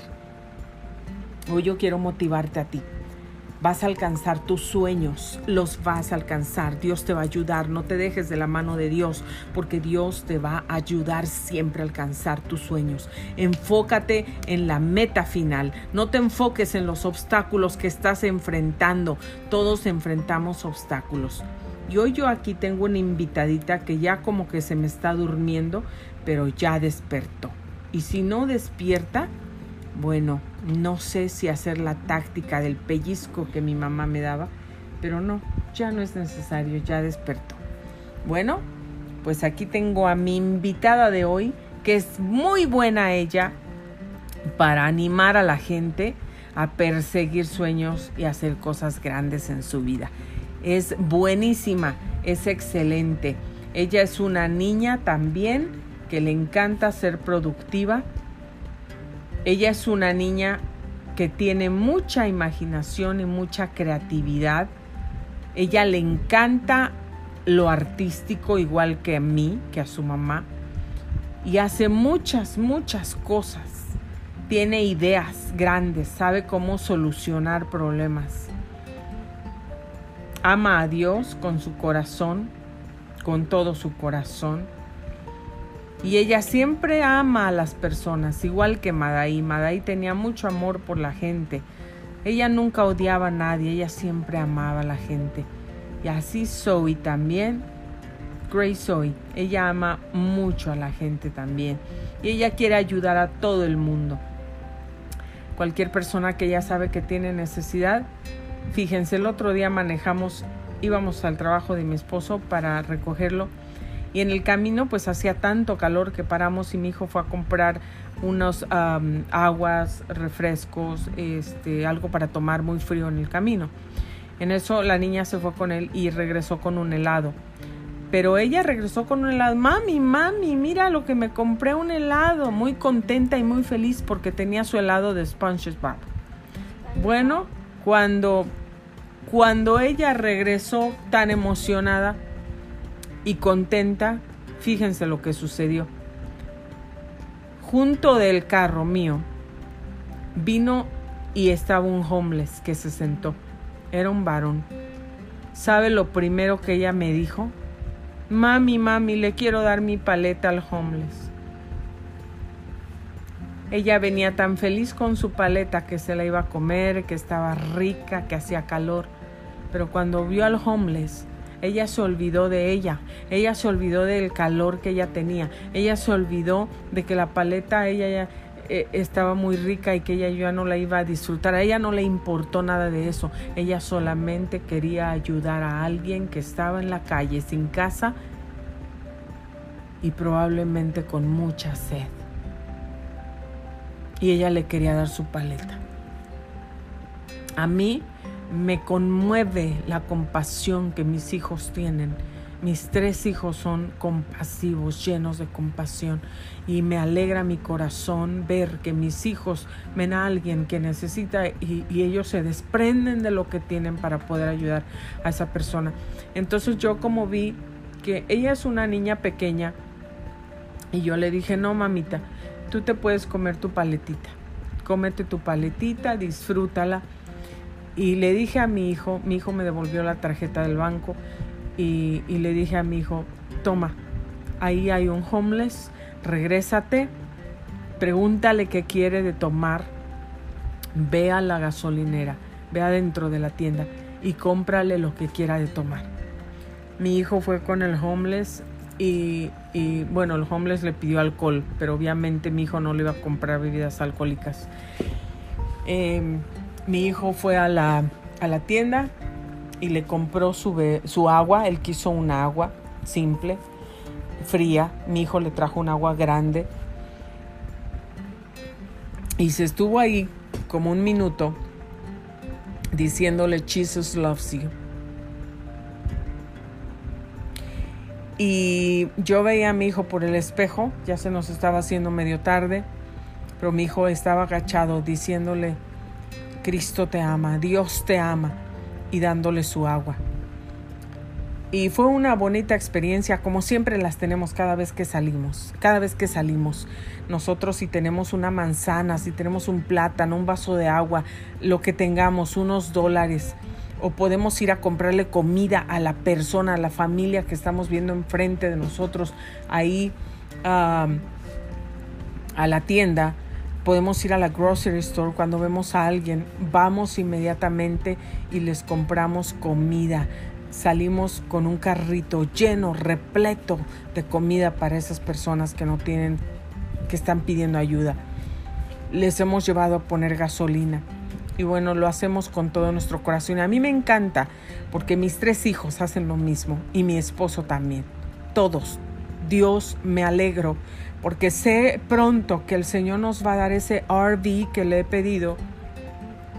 Hoy yo quiero motivarte a ti Vas a alcanzar tus sueños, los vas a alcanzar. Dios te va a ayudar, no te dejes de la mano de Dios, porque Dios te va a ayudar siempre a alcanzar tus sueños. Enfócate en la meta final, no te enfoques en los obstáculos que estás enfrentando. Todos enfrentamos obstáculos. Y hoy yo aquí tengo una invitadita que ya como que se me está durmiendo, pero ya despertó. Y si no despierta, bueno, no sé si hacer la táctica del pellizco que mi mamá me daba, pero no, ya no es necesario, ya despertó. Bueno, pues aquí tengo a mi invitada de hoy, que es muy buena ella para animar a la gente a perseguir sueños y hacer cosas grandes en su vida. Es buenísima, es excelente. Ella es una niña también que le encanta ser productiva ella es una niña que tiene mucha imaginación y mucha creatividad. Ella le encanta lo artístico igual que a mí, que a su mamá. Y hace muchas, muchas cosas. Tiene ideas grandes, sabe cómo solucionar problemas. Ama a Dios con su corazón, con todo su corazón y ella siempre ama a las personas, igual que Madai. Madai tenía mucho amor por la gente. Ella nunca odiaba a nadie, ella siempre amaba a la gente. Y así Zoe también. Grace Zoe, ella ama mucho a la gente también. Y ella quiere ayudar a todo el mundo. Cualquier persona que ella sabe que tiene necesidad. Fíjense, el otro día manejamos, íbamos al trabajo de mi esposo para recogerlo y en el camino pues hacía tanto calor que paramos y mi hijo fue a comprar unos aguas, refrescos, este, algo para tomar muy frío en el camino. En eso la niña se fue con él y regresó con un helado. Pero ella regresó con un helado. Mami, mami, mira lo que me compré un helado. Muy contenta y muy feliz porque tenía su helado de SpongeBob. Bueno, cuando, cuando ella regresó tan emocionada, y contenta, fíjense lo que sucedió. Junto del carro mío vino y estaba un homeless que se sentó. Era un varón. ¿Sabe lo primero que ella me dijo? Mami, mami, le quiero dar mi paleta al homeless. Ella venía tan feliz con su paleta que se la iba a comer, que estaba rica, que hacía calor. Pero cuando vio al homeless, ella se olvidó de ella, ella se olvidó del calor que ella tenía, ella se olvidó de que la paleta ella ya eh, estaba muy rica y que ella ya no la iba a disfrutar. A ella no le importó nada de eso. Ella solamente quería ayudar a alguien que estaba en la calle sin casa y probablemente con mucha sed. Y ella le quería dar su paleta. A mí me conmueve la compasión que mis hijos tienen. Mis tres hijos son compasivos, llenos de compasión y me alegra mi corazón ver que mis hijos ven a alguien que necesita y, ellos se desprenden de lo que tienen para poder ayudar a esa persona. Entonces yo como vi que ella es una niña pequeña y yo le dije, no mamita, tú te puedes comer tu paletita, cómete tu paletita, disfrútala y le dije a mi hijo, mi hijo me devolvió la tarjeta del banco y, le dije a mi hijo, toma, ahí hay un homeless, regrésate, pregúntale qué quiere de tomar, ve a la gasolinera, ve adentro de la tienda y cómprale lo que quiera de tomar. Mi hijo fue con el homeless y, bueno, el homeless le pidió alcohol, pero obviamente mi hijo no le iba a comprar bebidas alcohólicas. Em, mi hijo fue a la, a la tienda y le compró su, su agua, él quiso un agua simple. fría. Mi hijo le trajo un agua grande. Y se estuvo ahí como un minuto diciéndole Jesus loves you. Y yo veía a mi hijo por el espejo, ya se nos estaba haciendo medio tarde, pero mi hijo estaba agachado diciéndole, Cristo te ama, Dios te ama, y dándole su agua. Y fue una bonita experiencia, como siempre las tenemos cada vez que salimos, cada vez que salimos. Nosotros si tenemos una manzana, si tenemos un plátano, un vaso de agua, lo que tengamos, unos dólares, o podemos ir a comprarle comida a la persona, a la familia que estamos viendo enfrente de nosotros ahí a la tienda. Podemos ir a la grocery store cuando vemos a alguien, vamos inmediatamente y les compramos comida. Salimos con un carrito lleno, repleto de comida para esas personas que no tienen, que están pidiendo ayuda. Les hemos llevado a poner gasolina y bueno, lo hacemos con todo nuestro corazón. Y a mí me encanta porque mis tres hijos hacen lo mismo y mi esposo también. Todos. Dios, me alegro porque sé pronto que el Señor nos va a dar ese RV que le he pedido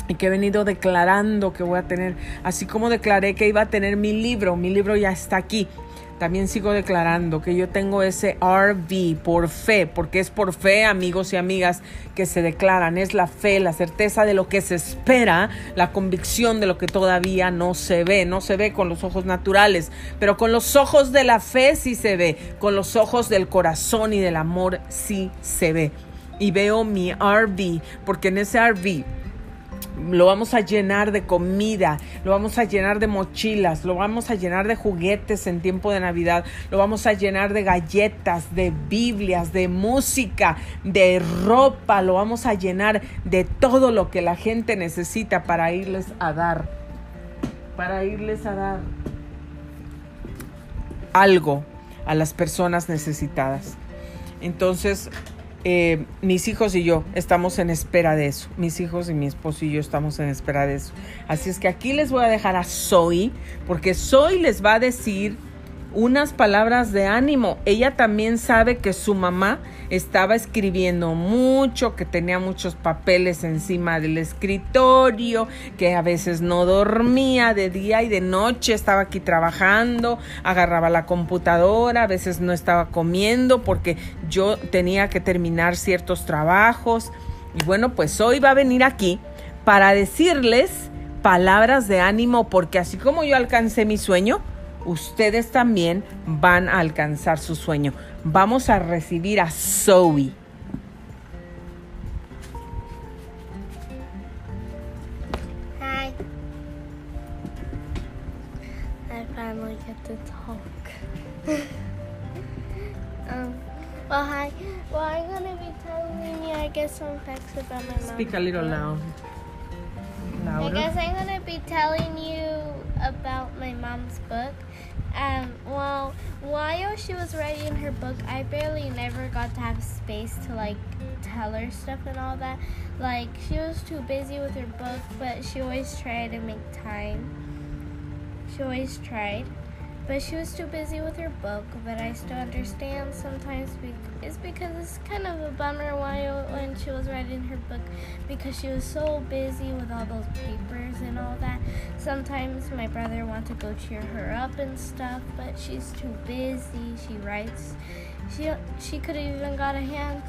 y que he venido declarando que voy a tener, así como declaré que iba a tener mi libro, mi libro ya está aquí. También sigo declarando que yo tengo ese RV por fe, porque es por fe, amigos y amigas, que se declaran. Es la fe, la certeza de lo que se espera, la convicción de lo que todavía no se ve. No se ve con los ojos naturales, pero con los ojos de la fe sí se ve. Con los ojos del corazón y del amor sí se ve. Y veo mi RV, porque en ese RV lo vamos a llenar de comida, lo vamos a llenar de mochilas, lo vamos a llenar de juguetes en tiempo de Navidad, lo vamos a llenar de galletas, de Biblias, de música, de ropa, lo vamos a llenar de todo lo que la gente necesita para irles a dar, para irles a dar algo a las personas necesitadas. Entonces, eh, mis hijos y yo estamos en espera de eso. Mis hijos y mi esposo y yo estamos en espera de eso. Así es que aquí les voy a dejar a Zoe, porque Zoe les va a decir unas palabras de ánimo. Ella también sabe que su mamá estaba escribiendo mucho, que tenía muchos papeles encima del escritorio, que a veces no dormía de día y de noche, estaba aquí trabajando, agarraba la computadora, a veces no estaba comiendo porque yo tenía que terminar ciertos trabajos. Y bueno, pues hoy va a venir aquí para decirles palabras de ánimo porque así como yo alcancé mi sueño, ustedes también van a alcanzar su sueño. Vamos a recibir a Zoe. Hi. I finally get to talk. um, well, hi. Well, I'm gonna be telling you, I guess, some facts about my mom. Speak a little loud. I guess I'm gonna be telling you about my mom's book. Um, well, while she was writing her book, I barely never got to have space to like tell her stuff and all that. Like she was too busy with her book, but she always tried to make time. She always tried. But she was too busy with her book, but I still understand sometimes it's because it's kind of a bummer while when she was writing her book because she was so busy with all those papers and all that. Sometimes my brother wants to go cheer her up and stuff, but she's too busy. She writes. She she could have even got a hand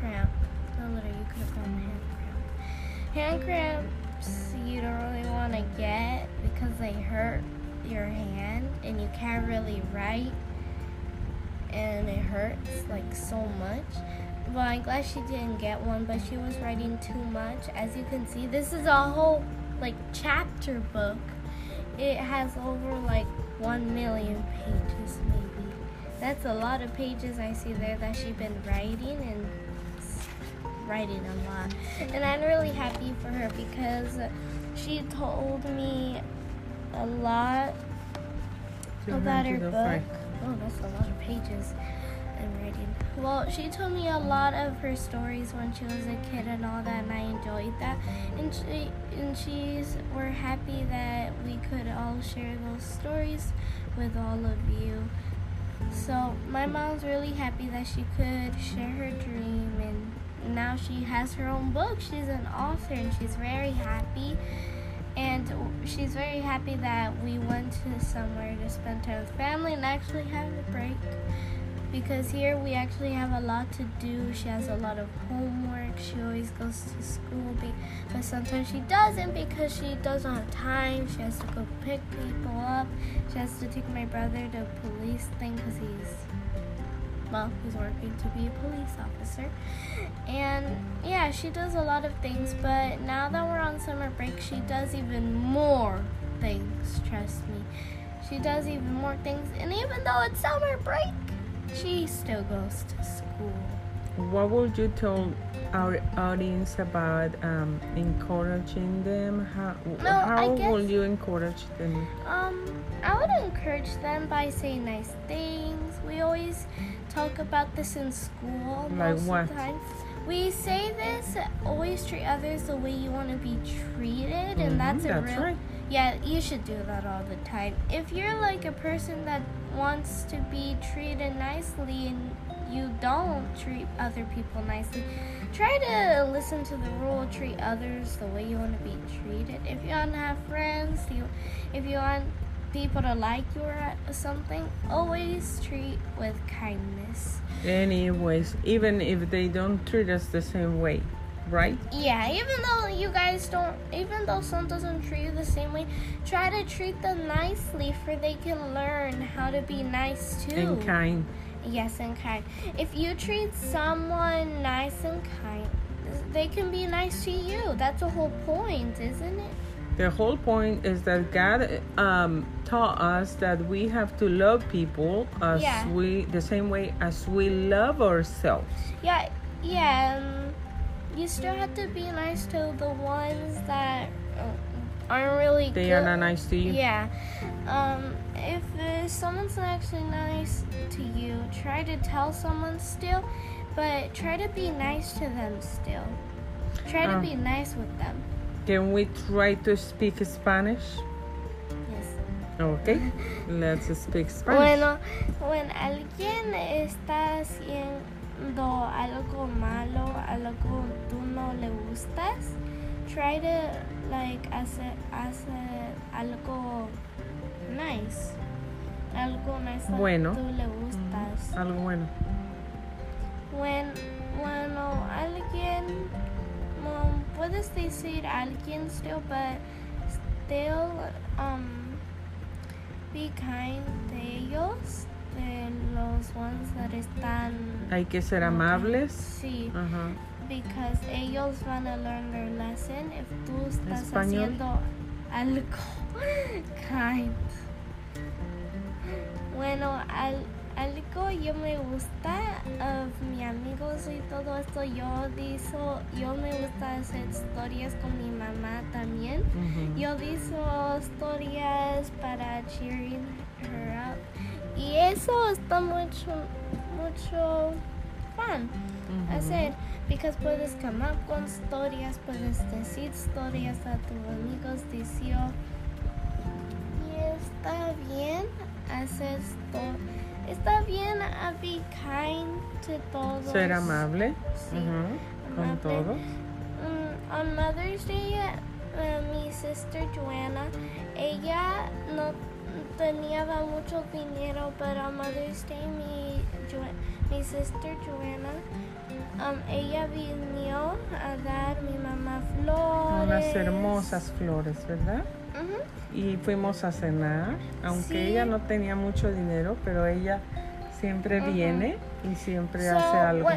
cramp. No, literally, you could have gotten a hand cramp. Hand cramps you don't really want to get because they hurt your hand and you can't really write and it hurts like so much. Well, I'm glad she didn't get one, but she was writing too much. As you can see, this is a whole like chapter book. It has over like one million pages, maybe. That's a lot of pages I see there that she's been writing and writing a lot. And I'm really happy for her because she told me a lot about her book. Oh, that's a lot of pages I'm writing. Well, she told me a lot of her stories when she was a kid and all that, and I enjoyed that. And she and she's we're happy that we could all share those stories with all of you. So my mom's really happy that she could share her dream and now she has her own book. She's an author and she's very happy. And she's very happy that we went to somewhere to spend time with family and actually have a break because here we actually have a lot to do. She has a lot of homework. She always goes to school, but sometimes she doesn't because she doesn't have time. She has to go pick people up. She has to take my brother to police thing because he's well, he's working to be a police officer. And yeah, she does a lot of things, but now that we're on summer break, she does even more things, trust me. She does even more things, and even though it's summer break, she still goes to school. What would you tell our audience about um, encouraging them? How, no, how will you encourage them? Um, I would encourage them by saying nice things. We always talk about this in school like most what? of the time. We say this: always treat others the way you want to be treated, and Mhm, that's a that's real. right. Yeah, you should do that all the time. If you're like a person that wants to be treated nicely and you don't treat other people nicely, try to listen to the rule, treat others the way you want to be treated. If you want to have friends, you, if you want people to like you or something, always treat with kindness. Anyways, even if they don't treat us the same way, right? Yeah, even though you guys don't, even though someone doesn't treat you the same way, try to treat them nicely for they can learn how to be nice too. And kind. Yes, and kind. If you treat someone nice and kind, they can be nice to you. That's the whole point, isn't it? The whole point is that God um, taught us that we have to love people as Yeah. we the same way as we love ourselves. Yeah, yeah. Um, you still have to be nice to the ones that uh, aren't really They good. are not nice to you. Yeah. Um, if uh, someone's not actually nice to you, try to tell someone still, but try to be nice to them still. Try to Ah. be nice with them. Can we try to speak Spanish? Yes. Okay, let's speak Spanish. Bueno, when alguien está haciendo algo malo, algo tú no le gustas, try to like hacer, hacer algo nice. Algo nice Bueno. tú le gustas. Algo bueno. When, bueno, alguien, um, puedes decir alguien still, but still, um, be kind de ellos, de los ones that están. Hay que ser amables. Sí, Ajá. because ellos van a learn their lesson if tú estás Español. haciendo algo kind. Bueno, al, algo yo me gusta of mi amigos y todo esto. Yo dizo, yo me gusta hacer historias con mi mamá también. Yo dizo historias para cheering her up. Y eso está mucho, mucho fun hacer. Because puedes up con historias, puedes decir historias a tus amigos, dicio. Y está bien hacer esto. Está bien a be kind to todos. Ser amable. Sí, Ujú. Con amable. todo. Mm, on Mother's Day, uh, mi sister Joanna, ella no tenía mucho dinero, pero on Mother's Day mi, Jo- mi sister Joanna, um, ella vino a dar mi mamá flores. Unas hermosas flores, ¿verdad? Y fuimos a cenar, aunque Sí. ella no tenía mucho dinero, pero ella siempre viene y siempre So, hace algo.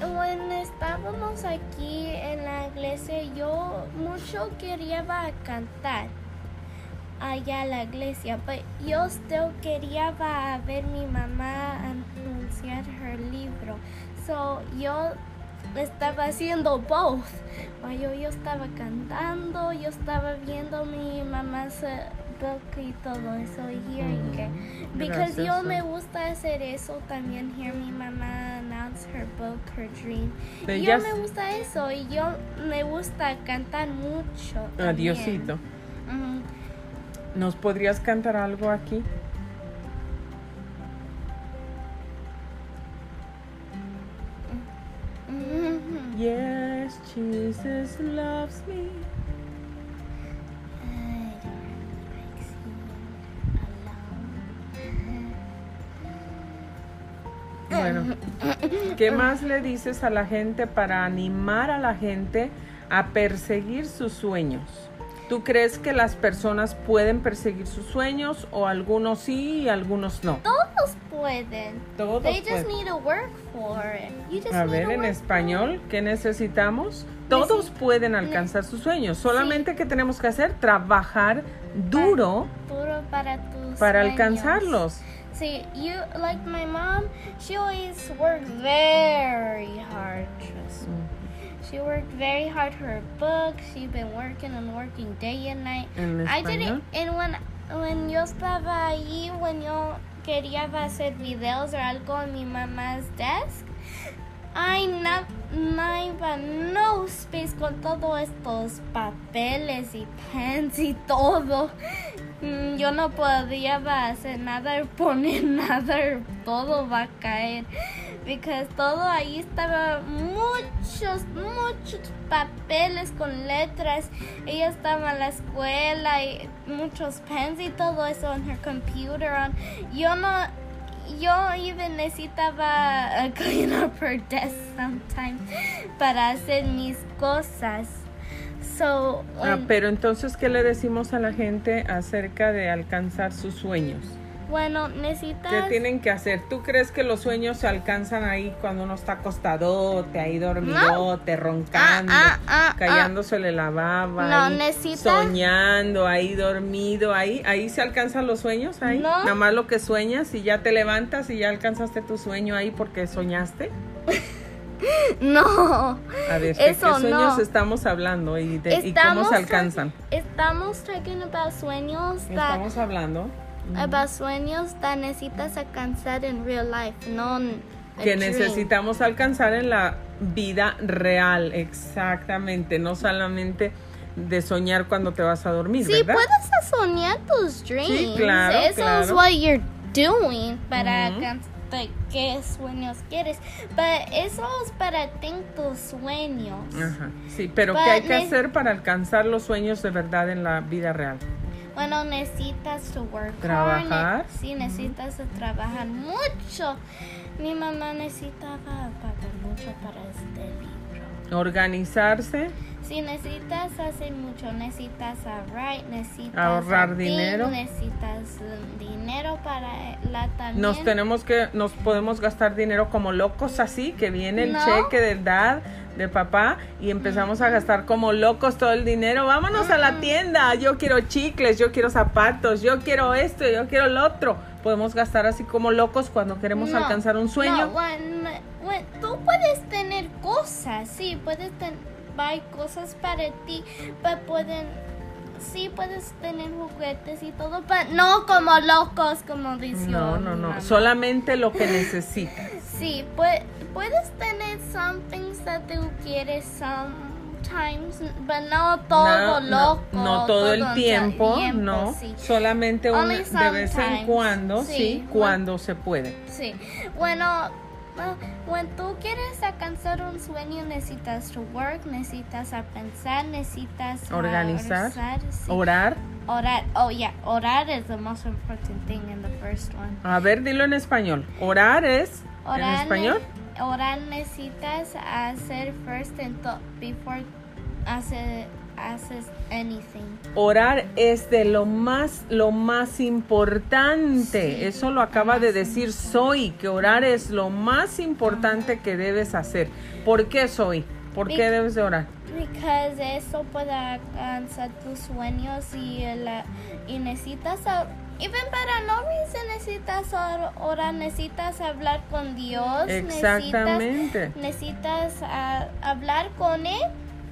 Cuando estábamos aquí en la iglesia, yo mucho quería va a cantar allá a la iglesia, pero yo still quería va a ver mi mamá anunciar her libro. So, yo estaba haciendo both. Yo, yo estaba cantando, yo estaba viendo mi mamá se book y todo eso, hearing Mm, it. Because yo me gusta hacer eso también, hear mi mamá announce her book, her dream. Yo me gusta eso y yo me gusta cantar mucho. también. Adiosito. Ujú. ¿Nos podrías cantar algo aquí? Jesus loves me. Bueno, ¿qué más le dices a la gente para animar a la gente a perseguir sus sueños? ¿Tú crees que las personas pueden perseguir sus sueños o algunos sí y algunos no? Todos pueden. Todos They just pueden. need to work for it. You just A need ver, to en work español, ¿qué necesitamos? Todos pueden alcanzar sus sueños, solamente que tenemos que hacer trabajar duro Duro para tus para sueños. alcanzarlos. See, you like my mom. She always worked very hard. Trust me. She worked very hard for her book. She's been working and working day and night. En I didn't. And when when yo estaba ahí, when yo quería hacer videos o algo en mi mamás desk, I no, no iba no space con todos estos papeles y pens y todo. Mm, Yo no podía hacer nada, poner nada, todo va a caer. Because todo ahí estaba muchos, muchos papeles con letras. Ella estaba en la escuela y muchos pens y todo eso en her computer. On. Yo no, yo even necesitaba uh, clean up her desk sometimes para hacer mis cosas. So, Ah, when- pero entonces, ¿qué le decimos a la gente acerca de alcanzar sus sueños? Bueno, necesitas... ¿Qué tienen que hacer? ¿Tú crees que los sueños se alcanzan ahí cuando uno está acostadote, ahí dormidote, roncando, Ah, ah, ah, callándosele la baba, No, ahí necesitas- soñando, ahí dormido, ahí, ahí se alcanzan los sueños, ahí. No. Nada más lo que sueñas y ya te levantas y ya alcanzaste tu sueño ahí porque soñaste. No. A ver, ¿de Eso qué sueños no. estamos hablando y, de, y cómo Estamos se alcanzan? Estamos talking about sueños that Estamos hablando about sueños that necesitas alcanzar en real life, no que necesitamos alcanzar en la vida real, exactamente, no solamente de soñar cuando te vas a dormir, Sí, ¿verdad? puedes soñar tus dreams. claro, Eso es claro. what you're doing para alcanzar qué sueños quieres. Pero eso es para ti tus sueños. Ajá, sí, pero But ¿qué hay que hacer para alcanzar los sueños de verdad en la vida real? Bueno, necesitas to work Trabajar. Sí, necesitas trabajar mucho. Mi mamá necesitaba pagar mucho para este libro. Organizarse, Sí, necesitas hacer mucho. Necesitas ahorrar, necesitas Ahorrar ti, dinero. Necesitas um, dinero para la también. nos tenemos que, nos podemos gastar dinero como locos así, que viene el No. cheque del dad, de papá, y empezamos a gastar como locos todo el dinero. Vámonos a la tienda, yo quiero chicles, yo quiero zapatos, yo quiero esto, yo quiero lo otro. Podemos gastar así como locos cuando queremos No, alcanzar un sueño. No, when- when- tú puedes tener cosas, sí, puedes tener cosas para ti, pero pueden, sí, puedes tener juguetes y todo, pero no como locos, como dice No, no, no, mamá. solamente lo que necesitas. Sí, pue- puedes tener some things that tú quieres sometimes, pero no todo No, loco. no todo el tiempo, no, sí. solamente una- de vez en cuando, sí. sí, cuando se puede. Sí, bueno, cuando tú quieres alcanzar un sueño necesitas to work, necesitas a pensar, necesitas Organizar, organizar, sí. Orar. orar. Oh yeah, orar is the most important thing in the first one. A ver, dilo en español. Orar es en Orar, ne- español. orar necesitas hacer first and before hace, haces anything. Orar es de lo más, lo más importante. Sí, Eso lo acaba de decir Soy, que orar es lo más importante que debes hacer. ¿Por qué Soy? ¿Por qué Be- debes de orar? Because eso puede alcanzar tus sueños y, la, y necesitas, a- even para no necesitas or- orar, necesitas hablar con Dios, Exactamente. necesitas, necesitas ah, hablar con Él,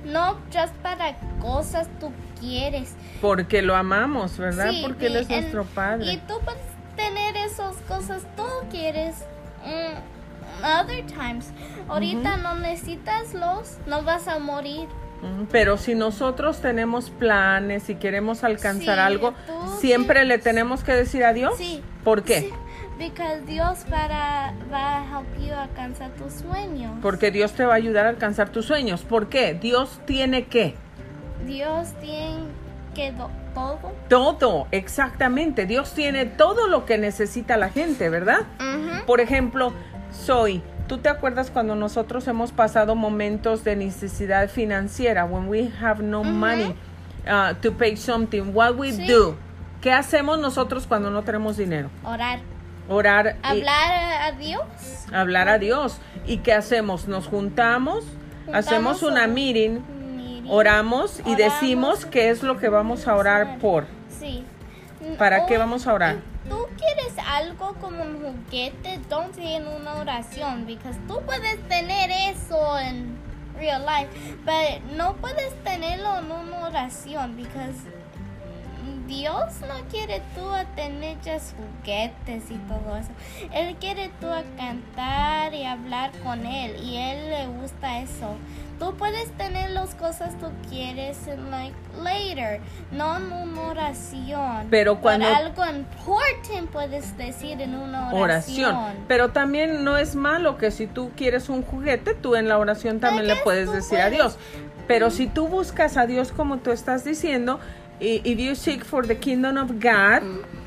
no just para cosas tú quieres. Porque lo amamos, ¿verdad? Sí, Porque Él es en- nuestro Padre. Y tú puedes tener esas cosas tú quieres. mm, other times. Ahorita no necesitas los, no vas a morir. Ujú, Pero si nosotros tenemos planes y queremos alcanzar Sí, algo, siempre le tenemos que decir adiós. Sí. ¿Por qué? Sí, Because Dios para, va a help you alcanzar tus sueños. Porque Dios te va a ayudar a alcanzar tus sueños. ¿Por qué? Dios tiene qué? Dios tiene que do- todo. Todo, exactamente. Dios tiene todo lo que necesita la gente, ¿verdad? Por ejemplo, soy, ¿tú te acuerdas cuando nosotros hemos pasado momentos de necesidad financiera? When we have no money uh, to pay something, what we Sí. do? ¿Qué hacemos nosotros cuando no tenemos dinero? Orar. Orar. y- Hablar a Dios. hablar a Dios. ¿Y qué hacemos? Nos juntamos, hacemos una un- meeting, meeting. oramos y Oramos. decimos qué es lo que vamos a orar por. Sí. ¿Para qué O- vamos a orar? Tú quieres algo como un juguete, don't en una oración, because tú puedes tener eso en real life, but no puedes tenerlo en una oración, because Dios no quiere tú a tener just juguetes y todo eso. Él quiere tú a cantar y hablar con él y él le gusta eso. Tú puedes tener las cosas tú quieres en like later, no en una oración. Pero cuando- algo important puedes decir en una oración. oración. Pero también no es malo que si tú quieres un juguete, tú en la oración también le puedes decir a puedes- Dios. Pero si tú buscas a Dios como tú estás diciendo, if you seek for the kingdom of God,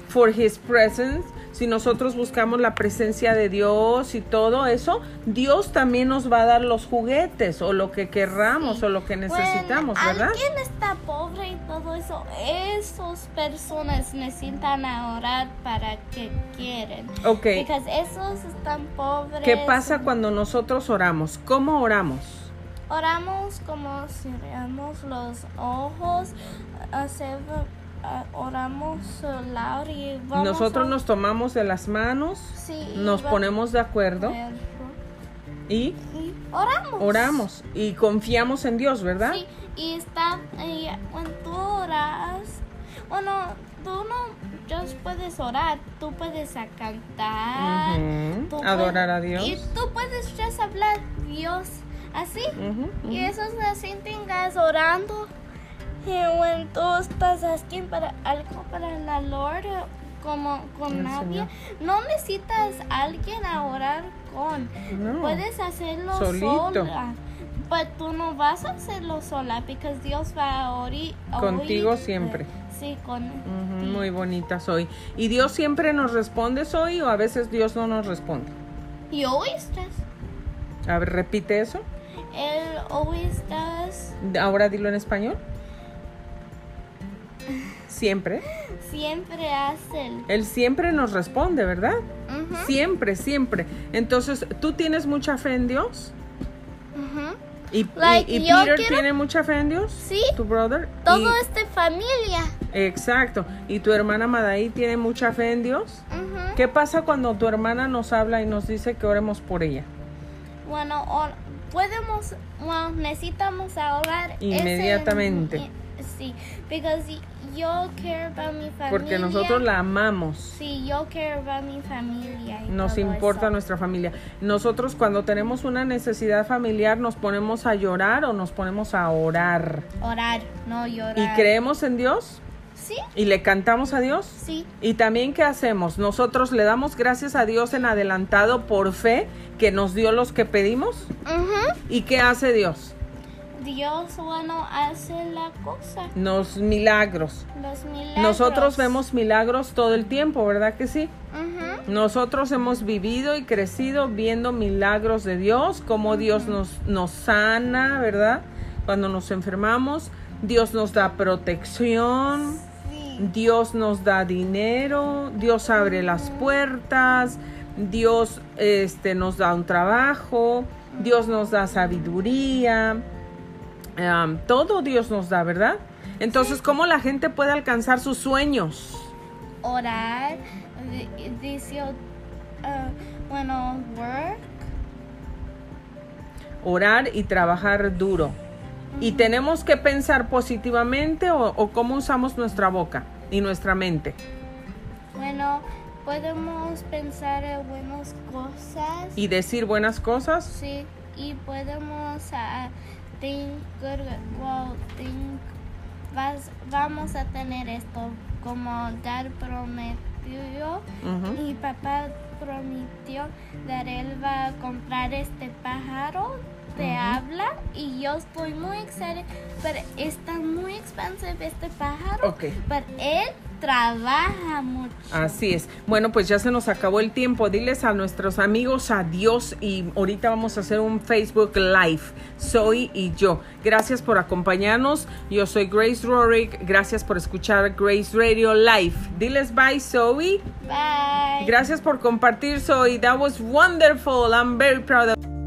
for his presence, si nosotros buscamos la presencia de Dios y todo eso, Dios también nos va a dar los juguetes o lo que querramos Sí. o lo que necesitamos, When ¿verdad? alguien está pobre y todo eso, esas personas necesitan orar para que quieren. Ok. Porque esos están pobres. ¿Qué pasa cuando nosotros oramos? ¿Cómo oramos? Oramos como cerramos los ojos, hacer, ah, oramos loud y vamos Nosotros a- nos tomamos de las manos, sí, nos ponemos de acuerdo y y oramos. oramos y confiamos en Dios, ¿verdad? Sí, y está, y cuando tú oras, bueno, tú no just puedes orar, tú puedes cantar, tú Adorar puedes- a Dios. Y tú puedes just hablar Dios así. Ujú, Y ujú. eso es así, tengas orando. Y cuando tú estás asking para algo para la Lord, como con El nadie, no necesitas a alguien a orar con. No. Puedes hacerlo Solito. sola. Pero tú no vas a hacerlo sola, porque Dios va a oír. a Contigo oírte. siempre. Sí, con. Muy bonita soy. ¿Y Dios siempre nos responde soy o a veces Dios no nos responde? Y oíste. A ver, repite eso. Él always does. Ahora dilo en español. Siempre. Siempre hace. Él siempre nos responde, ¿verdad? Siempre, siempre. Entonces, ¿tú tienes mucha fe en Dios? ¿Y, y- Like, y yo Peter quiero- tiene mucha fe en Dios? Sí. ¿Tu brother? Todo Y- es de familia. Exacto. ¿Y tu hermana Madaí tiene mucha fe en Dios? ¿Qué pasa cuando tu hermana nos habla y nos dice que oremos por ella? Bueno, or- podemos, necesitamos ahorrar ese- Inmediatamente. eh, sí, porque yo care about mi familia. Porque nosotros la amamos. Sí, yo care about mi familia. Nos importa eso. nuestra familia. Nosotros cuando tenemos una necesidad familiar nos ponemos a llorar o nos ponemos a orar. Orar, no llorar. ¿Y creemos en Dios? Sí, ¿Y le cantamos a Dios? sí. Y también, ¿qué hacemos? Nosotros le damos gracias a Dios en adelantado por fe que nos dio los que pedimos. ¿Y qué hace Dios? Dios, bueno, hace la cosa, Nos milagros. los milagros. Nosotros vemos milagros todo el tiempo, ¿verdad que sí? Nosotros hemos vivido y crecido viendo milagros de Dios, como Dios nos, nos sana, ¿verdad? Cuando nos enfermamos, Dios nos da protección, Sí. Dios nos da dinero, Dios abre las puertas, Dios este, nos da un trabajo, Dios nos da sabiduría, todo Dios nos da, ¿verdad? Entonces, ¿cómo la gente puede alcanzar sus sueños? Orar, dice, ah, bueno, work. orar y trabajar duro. Y tenemos que pensar positivamente o, o cómo usamos nuestra boca y nuestra mente. Bueno, podemos pensar en buenas cosas. Y decir buenas cosas. Sí, y podemos ah, think good, well, think, vas- vamos a tener esto, como dar prometió, mi papá prometió que él va a comprar este pájaro te habla y yo estoy muy excited, pero está muy expensive este pájaro. Ok. Pero él trabaja mucho. Así es. Bueno, pues ya se nos acabó el tiempo. Diles a nuestros amigos adiós y ahorita vamos a hacer un Facebook Live, Soy y yo. Gracias por acompañarnos. Yo soy Grace Rorick. Gracias por escuchar Grace Radio Live. Diles bye, Zoe. Bye. Gracias por compartir, Zoe. That was wonderful. I'm very proud of